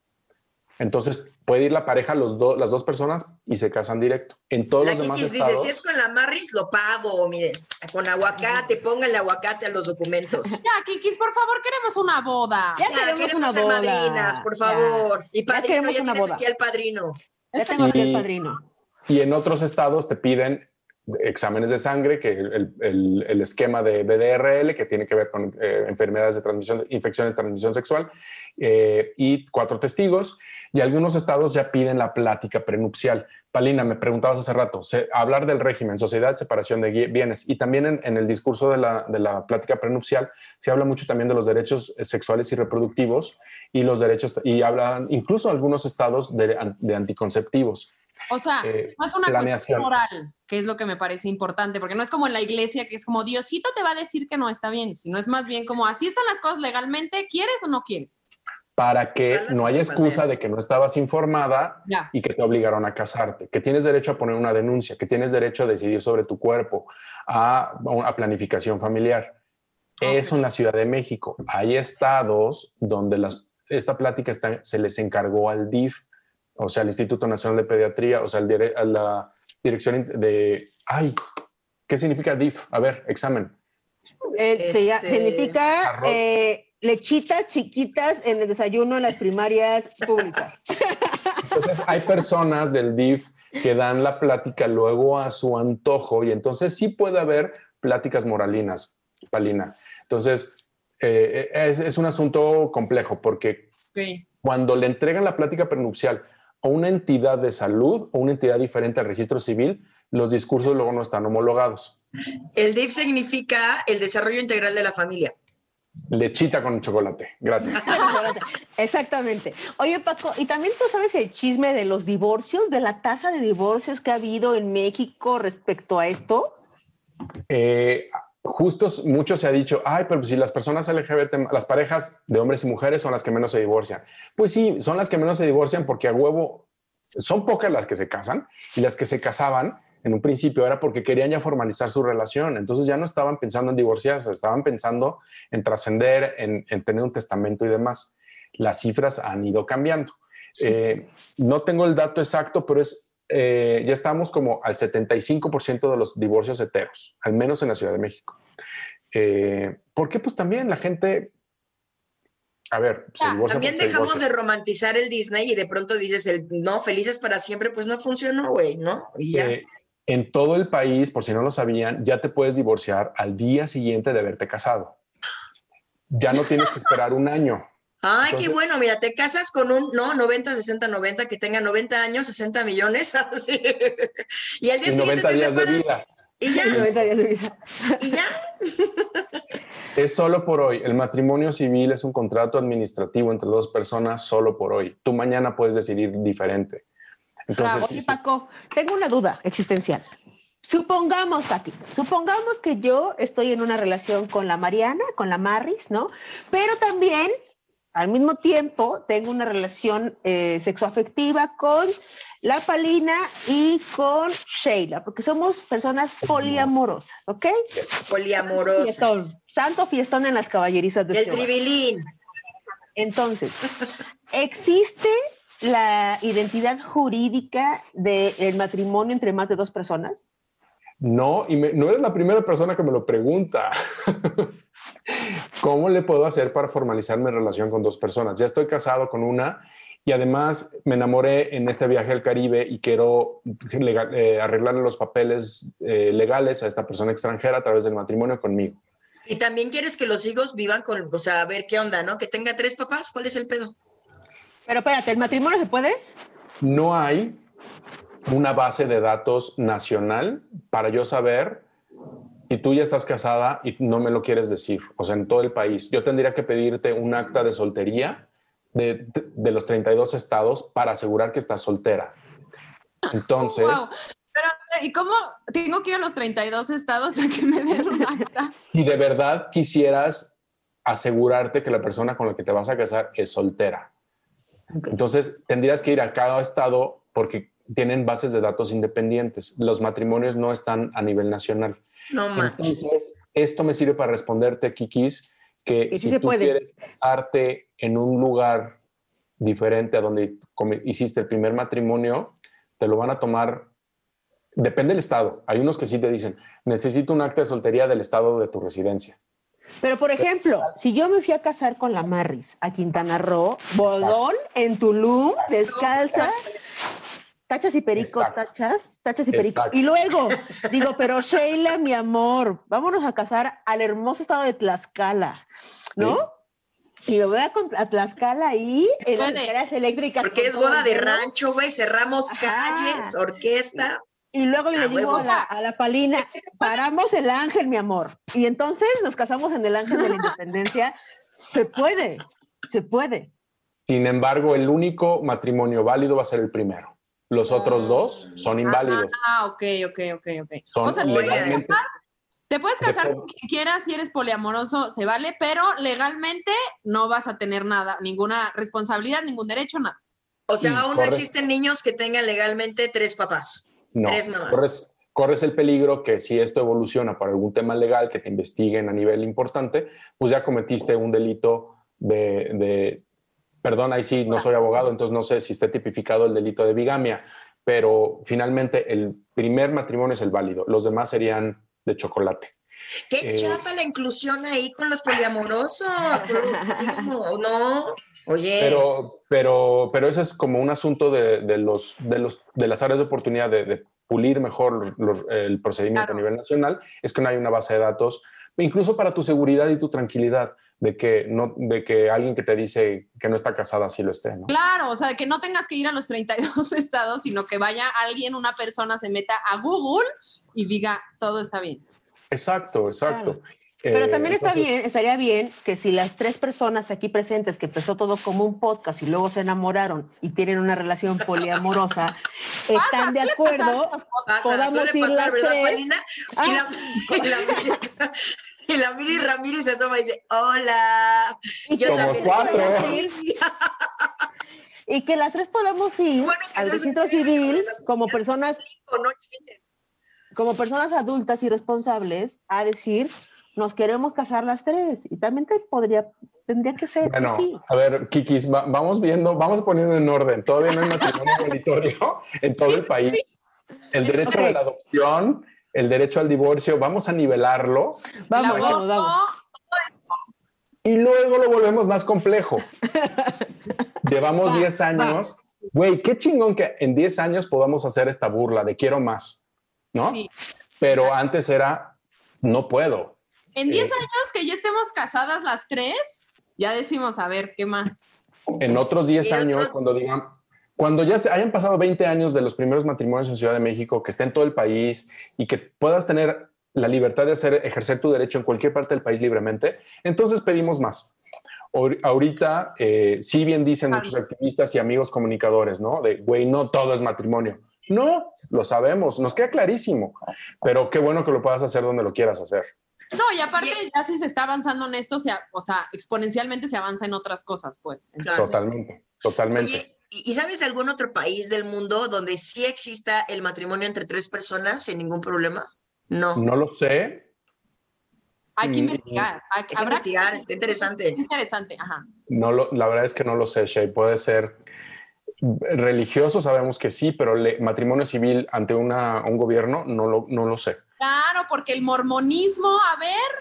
Speaker 6: Entonces puede ir la pareja, los do- las dos personas, y se casan directo. En todos
Speaker 2: La
Speaker 6: los demás
Speaker 2: dice,
Speaker 6: estados.
Speaker 2: si es con la Marris, lo pago, miren, con aguacate, póngale aguacate a los documentos.
Speaker 3: Ya, Kikis, por favor, queremos una boda.
Speaker 5: Ya
Speaker 2: Ya,
Speaker 5: queremos
Speaker 2: queremos
Speaker 5: una
Speaker 2: ser
Speaker 5: boda.
Speaker 2: madrinas, por
Speaker 5: Ya.
Speaker 2: favor. Y padrino,
Speaker 5: queremos
Speaker 2: ya
Speaker 5: una
Speaker 2: tienes
Speaker 5: boda.
Speaker 2: aquí al padrino.
Speaker 5: Ya tengo aquí el
Speaker 6: Y-
Speaker 5: padrino.
Speaker 6: Y en otros estados te piden exámenes de sangre, que el, esquema de BDRL, que tiene que ver con eh, enfermedades de transmisión, infecciones de transmisión sexual, eh, y cuatro testigos. Y algunos estados ya piden la plática prenupcial. Palina, me preguntabas hace rato, hablar del régimen, sociedad, separación de bienes, y también en, el discurso de la, de la plática prenupcial se habla mucho también de los derechos eh, sexuales y reproductivos y los derechos, y hablan incluso algunos estados de anticonceptivos.
Speaker 3: O sea,
Speaker 6: Eh,
Speaker 3: no es una
Speaker 6: planeación.
Speaker 3: cuestión moral, que es lo que me parece importante, porque no es como en la iglesia, que es como Diosito te va a decir que no está bien, sino es más bien como así están las cosas legalmente, ¿quieres o no quieres?
Speaker 6: para que no haya excusa de que no estabas informada
Speaker 3: Ya.
Speaker 6: y que te obligaron a casarte, que tienes derecho a poner una denuncia, que tienes derecho a decidir sobre tu cuerpo, a, a planificación familiar. Eso en la Ciudad de México. Hay estados donde las, esta plática está- se les encargó al DIF, o sea, al Instituto Nacional de Pediatría, o sea, al dire- a la dirección de... Ay, ¿qué significa DIF? A ver, examen.
Speaker 5: Eh,
Speaker 2: Este,
Speaker 5: significa eh, lechitas chiquitas en el desayuno en las primarias públicas.
Speaker 6: Entonces, hay personas del DIF que dan la plática luego a su antojo y entonces sí puede haber pláticas moralinas, Palina. Entonces, eh, es, es un asunto complejo porque cuando le entregan la plática prenupcial a una entidad de salud o una entidad diferente al registro civil, los discursos luego no están homologados.
Speaker 2: El DIF significa el desarrollo integral de la familia.
Speaker 6: Lechita con chocolate. Gracias.
Speaker 5: Exactamente. Oye, Paco, y también tú sabes el chisme de los divorcios, de la tasa de divorcios que ha habido en México respecto a esto.
Speaker 6: Eh, justo mucho se ha dicho, ay, pero si las personas LGBT, las parejas de hombres y mujeres son las que menos se divorcian. Pues sí, son las que menos se divorcian porque a huevo son pocas las que se casan y las que se casaban en un principio era porque querían ya formalizar su relación. Entonces ya no estaban pensando en divorciarse, estaban pensando en trascender, en, en tener un testamento y demás. Las cifras han ido cambiando. Eh, no tengo el dato exacto, pero es eh, ya estamos como al 75% de los divorcios heteros, al menos en la Ciudad de México. Eh, porque pues también la gente, a ver, se divorcia
Speaker 2: También
Speaker 6: se
Speaker 2: dejamos
Speaker 6: divorcia.
Speaker 2: de romantizar el Disney y de pronto dices el no, felices para siempre, pues no funcionó, güey, ¿no? Y ya.
Speaker 6: Eh, en todo el país, por si no lo sabían, ya te puedes divorciar al día siguiente de haberte casado. Ya no tienes que esperar un año.
Speaker 2: Ay, qué
Speaker 6: entonces-
Speaker 2: bueno, mira, te casas con un, no, 90, 60, 90, que tenga 90 años, 60 millones, así. y al día
Speaker 6: Y
Speaker 2: siguiente
Speaker 6: 90
Speaker 2: te
Speaker 6: días de
Speaker 2: separas.
Speaker 6: vida.
Speaker 2: Y ya,
Speaker 5: 90 días de vida.
Speaker 2: y ya.
Speaker 6: Es solo por hoy. El matrimonio civil es un contrato administrativo entre dos personas solo por hoy. Tú mañana puedes decidir diferente. Entonces, sí,
Speaker 5: Oye,
Speaker 6: sí.
Speaker 5: Paco, tengo una duda existencial. Supongamos, aquí, supongamos que yo estoy en una relación con la Mariana, con la Marris, ¿no? Pero también, al mismo tiempo, tengo una relación eh, sexoafectiva con la Palina y con Sheila, porque somos personas poliamorosas, ¿ok?
Speaker 2: Poliamorosas.
Speaker 5: Fiestón, santo fiestón en las caballerizas de
Speaker 2: El
Speaker 5: Jehová.
Speaker 2: tribilín.
Speaker 5: Entonces, ¿existe la identidad jurídica del matrimonio entre más de dos personas?
Speaker 6: No, y me- no eres la primera persona que me lo pregunta. ¿Cómo le puedo hacer para formalizar mi relación con dos personas? Ya estoy casado con una y además me enamoré en este viaje al Caribe y quiero legal- eh, arreglarle los papeles eh, legales a esta persona extranjera a través del matrimonio conmigo.
Speaker 2: Y también quieres que los hijos vivan con, o sea, a ver qué onda, ¿no? Que tenga tres papás, ¿cuál es el pedo?
Speaker 5: Pero espérate, ¿el matrimonio se puede?
Speaker 6: No hay una base de datos nacional para yo saber si tú ya estás casada y no me lo quieres decir, o sea, en todo el país. Yo tendría que pedirte un acta de soltería de, de los 32 estados para asegurar que estás soltera. Entonces,
Speaker 3: Wow. Pero, ¿y cómo tengo que ir a los 32 estados a que me den un acta?
Speaker 6: si de verdad quisieras asegurarte que la persona con la que te vas a casar es soltera, entonces tendrías que ir a cada estado porque tienen bases de datos independientes. Los matrimonios no están a nivel nacional.
Speaker 2: No manches.
Speaker 6: Entonces, esto me sirve para responderte, Kikis, que
Speaker 5: sí
Speaker 6: si
Speaker 5: se
Speaker 6: tú
Speaker 5: puede.
Speaker 6: quieres casarte en un lugar diferente a donde hiciste el primer matrimonio, te lo van a tomar. Depende del estado. Hay unos que sí te dicen, necesito un acta de soltería del estado de tu residencia.
Speaker 5: Pero, por ejemplo, si yo me fui a casar con la Marris a Quintana Roo, bodón en Tulum, descalza, tachas y pericos,
Speaker 6: Exacto.
Speaker 5: tachas, tachas y pericos.
Speaker 6: Exacto.
Speaker 5: Y luego, digo, pero Sheila, mi amor, vámonos a casar al hermoso estado de Tlaxcala, ¿no? Y me voy a, a Tlaxcala ahí, en las
Speaker 3: Puede.
Speaker 5: escaleras eléctricas.
Speaker 2: Porque es boda de rancho, güey, cerramos
Speaker 5: Ajá.
Speaker 2: calles, orquesta.
Speaker 5: Y luego le digo
Speaker 2: huevo.
Speaker 5: a la, a la Palina, paramos el ángel, mi amor. Y entonces nos casamos en el ángel de la independencia. Se puede, se puede.
Speaker 6: Sin embargo, el único matrimonio válido va a ser el primero. Los otros dos son inválidos.
Speaker 3: Ah, ok, ok, ok, ok.
Speaker 6: Son
Speaker 3: o sea, te puedes
Speaker 6: legalmente-
Speaker 3: casar, te puedes casar con quien quieras si eres poliamoroso, se vale, pero legalmente no vas a tener nada, ninguna responsabilidad, ningún derecho, nada.
Speaker 2: O sea,
Speaker 6: Sí,
Speaker 2: aún no existen niños que tengan legalmente tres papás.
Speaker 6: No,
Speaker 2: Tres mamás.
Speaker 6: corres, corres el peligro que si esto evoluciona por algún tema legal que te investiguen a nivel importante, pues ya cometiste un delito de, de Perdón, ahí sí, no soy abogado, entonces no sé si esté tipificado el delito de bigamia, pero finalmente el primer matrimonio es el válido, los demás serían de chocolate.
Speaker 2: Qué
Speaker 6: Eh,
Speaker 2: chafa la inclusión ahí con los poliamorosos. ¿Cómo? No, oye.
Speaker 6: Pero, pero, pero ese es como un asunto de, de los, de, los, de las áreas de oportunidad de, de pulir mejor los- el procedimiento a nivel nacional, es que no hay una base de datos, incluso para tu seguridad y tu tranquilidad, de que, no, de que alguien que te dice que no está casada sí lo esté. ¿no?
Speaker 3: Claro, o sea, que no tengas que ir a los 32 estados, sino que vaya alguien, una persona, se meta a Google y diga, todo está bien.
Speaker 6: Exacto, exacto.
Speaker 5: Pero
Speaker 6: Eh,
Speaker 5: también está
Speaker 6: entonces-
Speaker 5: bien, estaría bien que si las tres personas aquí presentes, que empezó todo como un podcast y luego se enamoraron y tienen una relación poliamorosa, están de acuerdo,
Speaker 2: Pasa,
Speaker 5: podamos
Speaker 2: suele
Speaker 5: ir
Speaker 2: pasar,
Speaker 5: las
Speaker 2: ¿verdad,
Speaker 5: tres.
Speaker 2: Paulina? Y la, y la y la Miri Ramírez se asoma y dice, hola, yo
Speaker 5: Somos
Speaker 2: también
Speaker 5: cuatro.
Speaker 2: estoy aquí.
Speaker 5: y que las tres podamos ir al registro civil como personas, como personas adultas y responsables a decir, nos queremos casar las tres. Y también te podría, tendría que ser
Speaker 6: Bueno, a ver, Kikis, va- vamos viendo, vamos poniendo en orden. Todavía no hay matrimonio igualitario en todo el país. El derecho
Speaker 5: Ok.
Speaker 6: de la adopción, el derecho al divorcio, vamos a nivelarlo
Speaker 5: Vamos, vamos.
Speaker 6: y luego lo volvemos más complejo. Llevamos 10 años. Güey, qué chingón que en 10 años podamos hacer esta burla de quiero más, ¿no?
Speaker 3: Sí.
Speaker 6: Pero antes era no puedo.
Speaker 3: En 10
Speaker 6: Eh,
Speaker 3: años que ya estemos casadas las tres, ya decimos, a ver, ¿qué más?
Speaker 6: en otros 10
Speaker 2: Y
Speaker 6: años,
Speaker 2: otro-
Speaker 6: cuando digan, cuando ya se- hayan pasado 20 años de los primeros matrimonios en Ciudad de México, que esté en todo el país y que puedas tener la libertad de hacer, ejercer tu derecho en cualquier parte del país libremente, entonces pedimos más. Ahor- Ahorita, eh, sí bien dicen muchos activistas y amigos comunicadores, ¿no? De, güey, no todo es matrimonio. No, lo sabemos, nos queda clarísimo, pero qué bueno que lo puedas hacer donde lo quieras hacer.
Speaker 3: No, y aparte ya si se está avanzando en esto, o sea, o sea, exponencialmente se avanza en otras cosas, pues. Entonces,
Speaker 6: Totalmente, totalmente.
Speaker 2: ¿y y sabes de algún otro país del mundo donde sí exista el matrimonio entre tres personas sin ningún problema? No.
Speaker 6: No lo sé,
Speaker 3: Hay que
Speaker 6: Mm,
Speaker 3: investigar. Hay,
Speaker 2: que
Speaker 3: habrá
Speaker 2: investigar, está interesante.
Speaker 3: Interesante, ajá.
Speaker 6: No lo, la verdad es que no lo sé, Shay. Puede ser religioso, sabemos que sí, pero le- matrimonio civil ante una, un gobierno no lo, no lo sé.
Speaker 3: Claro, porque el mormonismo, a ver,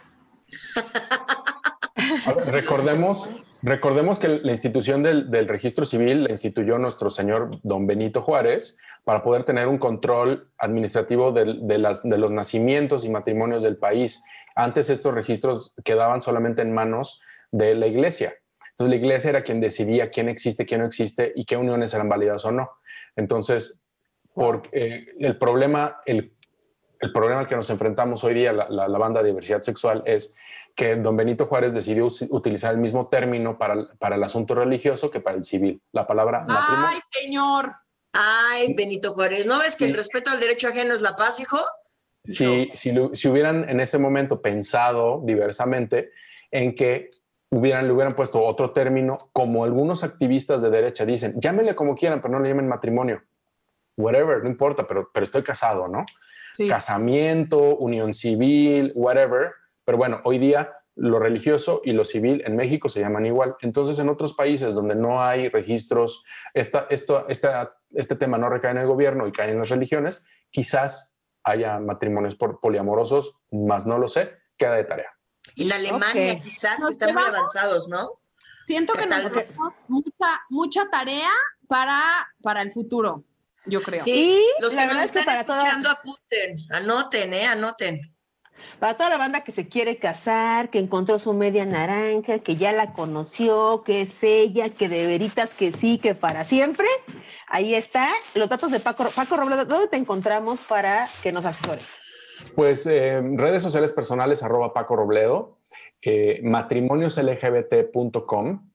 Speaker 6: recordemos, recordemos que la institución del, del registro civil la instituyó nuestro señor don Benito Juárez para poder tener un control administrativo del- de, las, de los nacimientos y matrimonios del país. Antes estos registros quedaban solamente en manos de la iglesia. Entonces la iglesia era quien decidía quién existe, quién no existe y qué uniones eran válidas o no. Entonces, por, eh, el problema, el, el problema al que nos enfrentamos hoy día, la, la- la banda de diversidad sexual, es que don Benito Juárez decidió us- utilizar el mismo término para, el- para el asunto religioso que para el civil. La palabra matrimonio.
Speaker 3: ay, señor.
Speaker 2: Ay, Benito Juárez, ¿no ves que el respeto al derecho ajeno es la paz, hijo?
Speaker 6: si, si, lo- si hubieran en ese momento pensado diversamente en que hubieran, le hubieran puesto otro término, como algunos activistas de derecha dicen, llámenle como quieran, pero no le llamen matrimonio. Whatever, no importa, pero, pero estoy casado, ¿no?
Speaker 3: Sí.
Speaker 6: Casamiento, unión civil, whatever. Pero bueno, hoy día lo religioso y lo civil en México se llaman igual. Entonces, en otros países donde no hay registros, esta, esto, esta, este tema no recae en el gobierno y cae en las religiones, quizás haya matrimonios por poliamorosos, más no lo sé, queda de tarea.
Speaker 2: En Alemania
Speaker 5: Ok.
Speaker 2: quizás que
Speaker 3: Nos
Speaker 2: están muy avanzados, ¿no?
Speaker 3: Siento que nos
Speaker 2: vez.
Speaker 3: tenemos mucha, mucha tarea para, para el futuro, yo creo.
Speaker 2: Sí, los que nos
Speaker 5: verdad es que
Speaker 2: están
Speaker 5: para toda-
Speaker 2: escuchando apunten, anoten, ¿eh? Anoten.
Speaker 5: Para toda la banda que se quiere casar, que encontró su media naranja, que ya la conoció, que es ella, que de veritas que sí, que para siempre, ahí está. Los datos de Paco, Paco Robledo, ¿dónde te encontramos para que nos asesores?
Speaker 6: Pues eh, redes sociales personales, arroba Paco Robledo, eh, matrimonioslgbt.com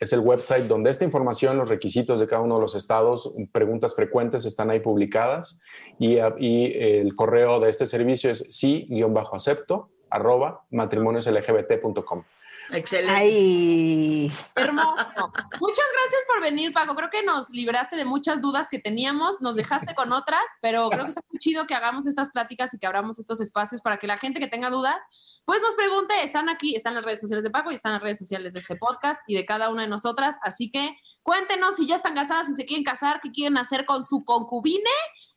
Speaker 6: es el website donde esta información, los requisitos de cada uno de los estados, preguntas frecuentes están ahí publicadas y, el correo de este servicio es sí-acepto arroba matrimonioslgbt.com.
Speaker 2: Excelente.
Speaker 5: Ay.
Speaker 3: Hermoso. Muchas gracias por venir, Paco. Creo que nos libraste de muchas dudas que teníamos, nos dejaste con otras, pero creo que está muy chido que hagamos estas pláticas y que abramos estos espacios para que la gente que tenga dudas, pues nos pregunte. Están aquí, están las redes sociales de Paco y están las redes sociales de este podcast y de cada una de nosotras. Así que cuéntenos si ya están casadas, si se quieren casar, qué quieren hacer con su concubine.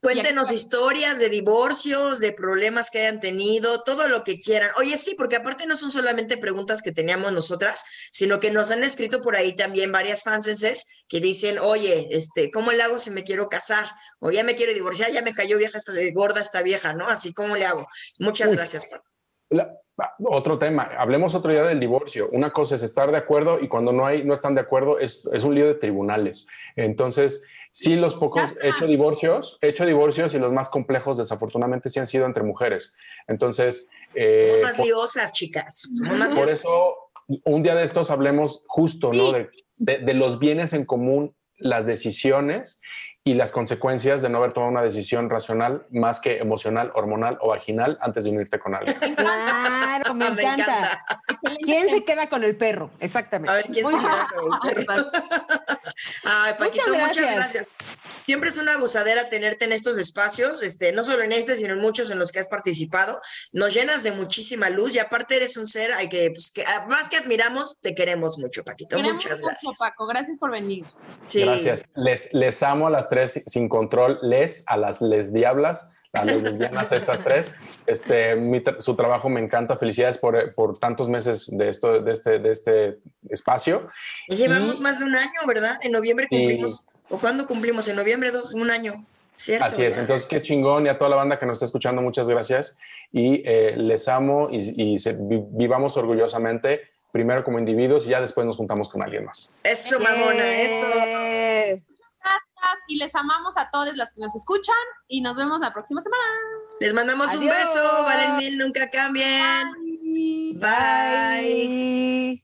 Speaker 2: Cuéntenos historias de divorcios, de problemas que hayan tenido, todo lo que quieran. Oye, sí, porque aparte no son solamente preguntas que teníamos nosotras, sino que nos han escrito por ahí también varias fansenses que dicen, oye, este, ¿cómo le hago si me quiero casar? O ya me quiero divorciar, ya me cayó vieja esta gorda esta vieja, ¿no? Así, ¿cómo le hago? Muchas
Speaker 6: Uy.
Speaker 2: gracias.
Speaker 6: La- otro tema, hablemos otro día del divorcio. Una cosa es estar de acuerdo y cuando no hay, no están de acuerdo, es, es un lío de tribunales. Entonces, sí, los pocos he hecho divorcios, he hecho divorcios y los más complejos, desafortunadamente, sí han sido entre mujeres. Entonces, eh,
Speaker 2: Somos más
Speaker 6: por-
Speaker 2: liosas, chicas. Somos más
Speaker 6: por
Speaker 2: liosas.
Speaker 6: eso, un día de estos hablemos justo, ¿no? De, de- de los bienes en común, las decisiones y las consecuencias de no haber tomado una decisión racional más que emocional, hormonal o vaginal antes de unirte con alguien.
Speaker 5: Claro, me,
Speaker 2: Me
Speaker 5: encanta. ¿Quién se queda con el perro? Exactamente.
Speaker 2: A ver, ¿quién
Speaker 5: Muy
Speaker 2: se queda con el perro? Ay, Paquito, muchas
Speaker 5: gracias.
Speaker 2: gracias. Siempre es una gozadera tenerte en estos espacios, este, no solo en este, sino en muchos en los que has participado. Nos llenas de muchísima luz y aparte eres un ser al que, pues, que más que admiramos, te queremos mucho, Paquito.
Speaker 3: Queremos
Speaker 2: Muchas
Speaker 3: mucho,
Speaker 2: gracias.
Speaker 3: Paco. Gracias por venir.
Speaker 2: Sí.
Speaker 6: Gracias. Les, les amo a las tres sin control, les, a las les diablas, a las lesbianas, a estas tres. Este, mi tra- su trabajo me encanta. Felicidades por, por tantos meses de, esto, de, este, de este espacio.
Speaker 2: Ya llevamos
Speaker 6: Y-
Speaker 2: más de un año, ¿verdad? En noviembre cumplimos, ¿o cuándo cumplimos? En noviembre, dos, un año. ¿Cierto?
Speaker 6: Así es, entonces qué chingón y a toda la banda que nos está escuchando, muchas gracias y eh, les amo y, y se- vi- vivamos orgullosamente, primero como individuos y ya después nos juntamos con alguien más.
Speaker 2: Eso, mamona, eso.
Speaker 3: Gracias y les amamos a todas las que nos escuchan y nos vemos la próxima semana.
Speaker 2: Les mandamos un beso, valen mil, nunca cambien. Bye.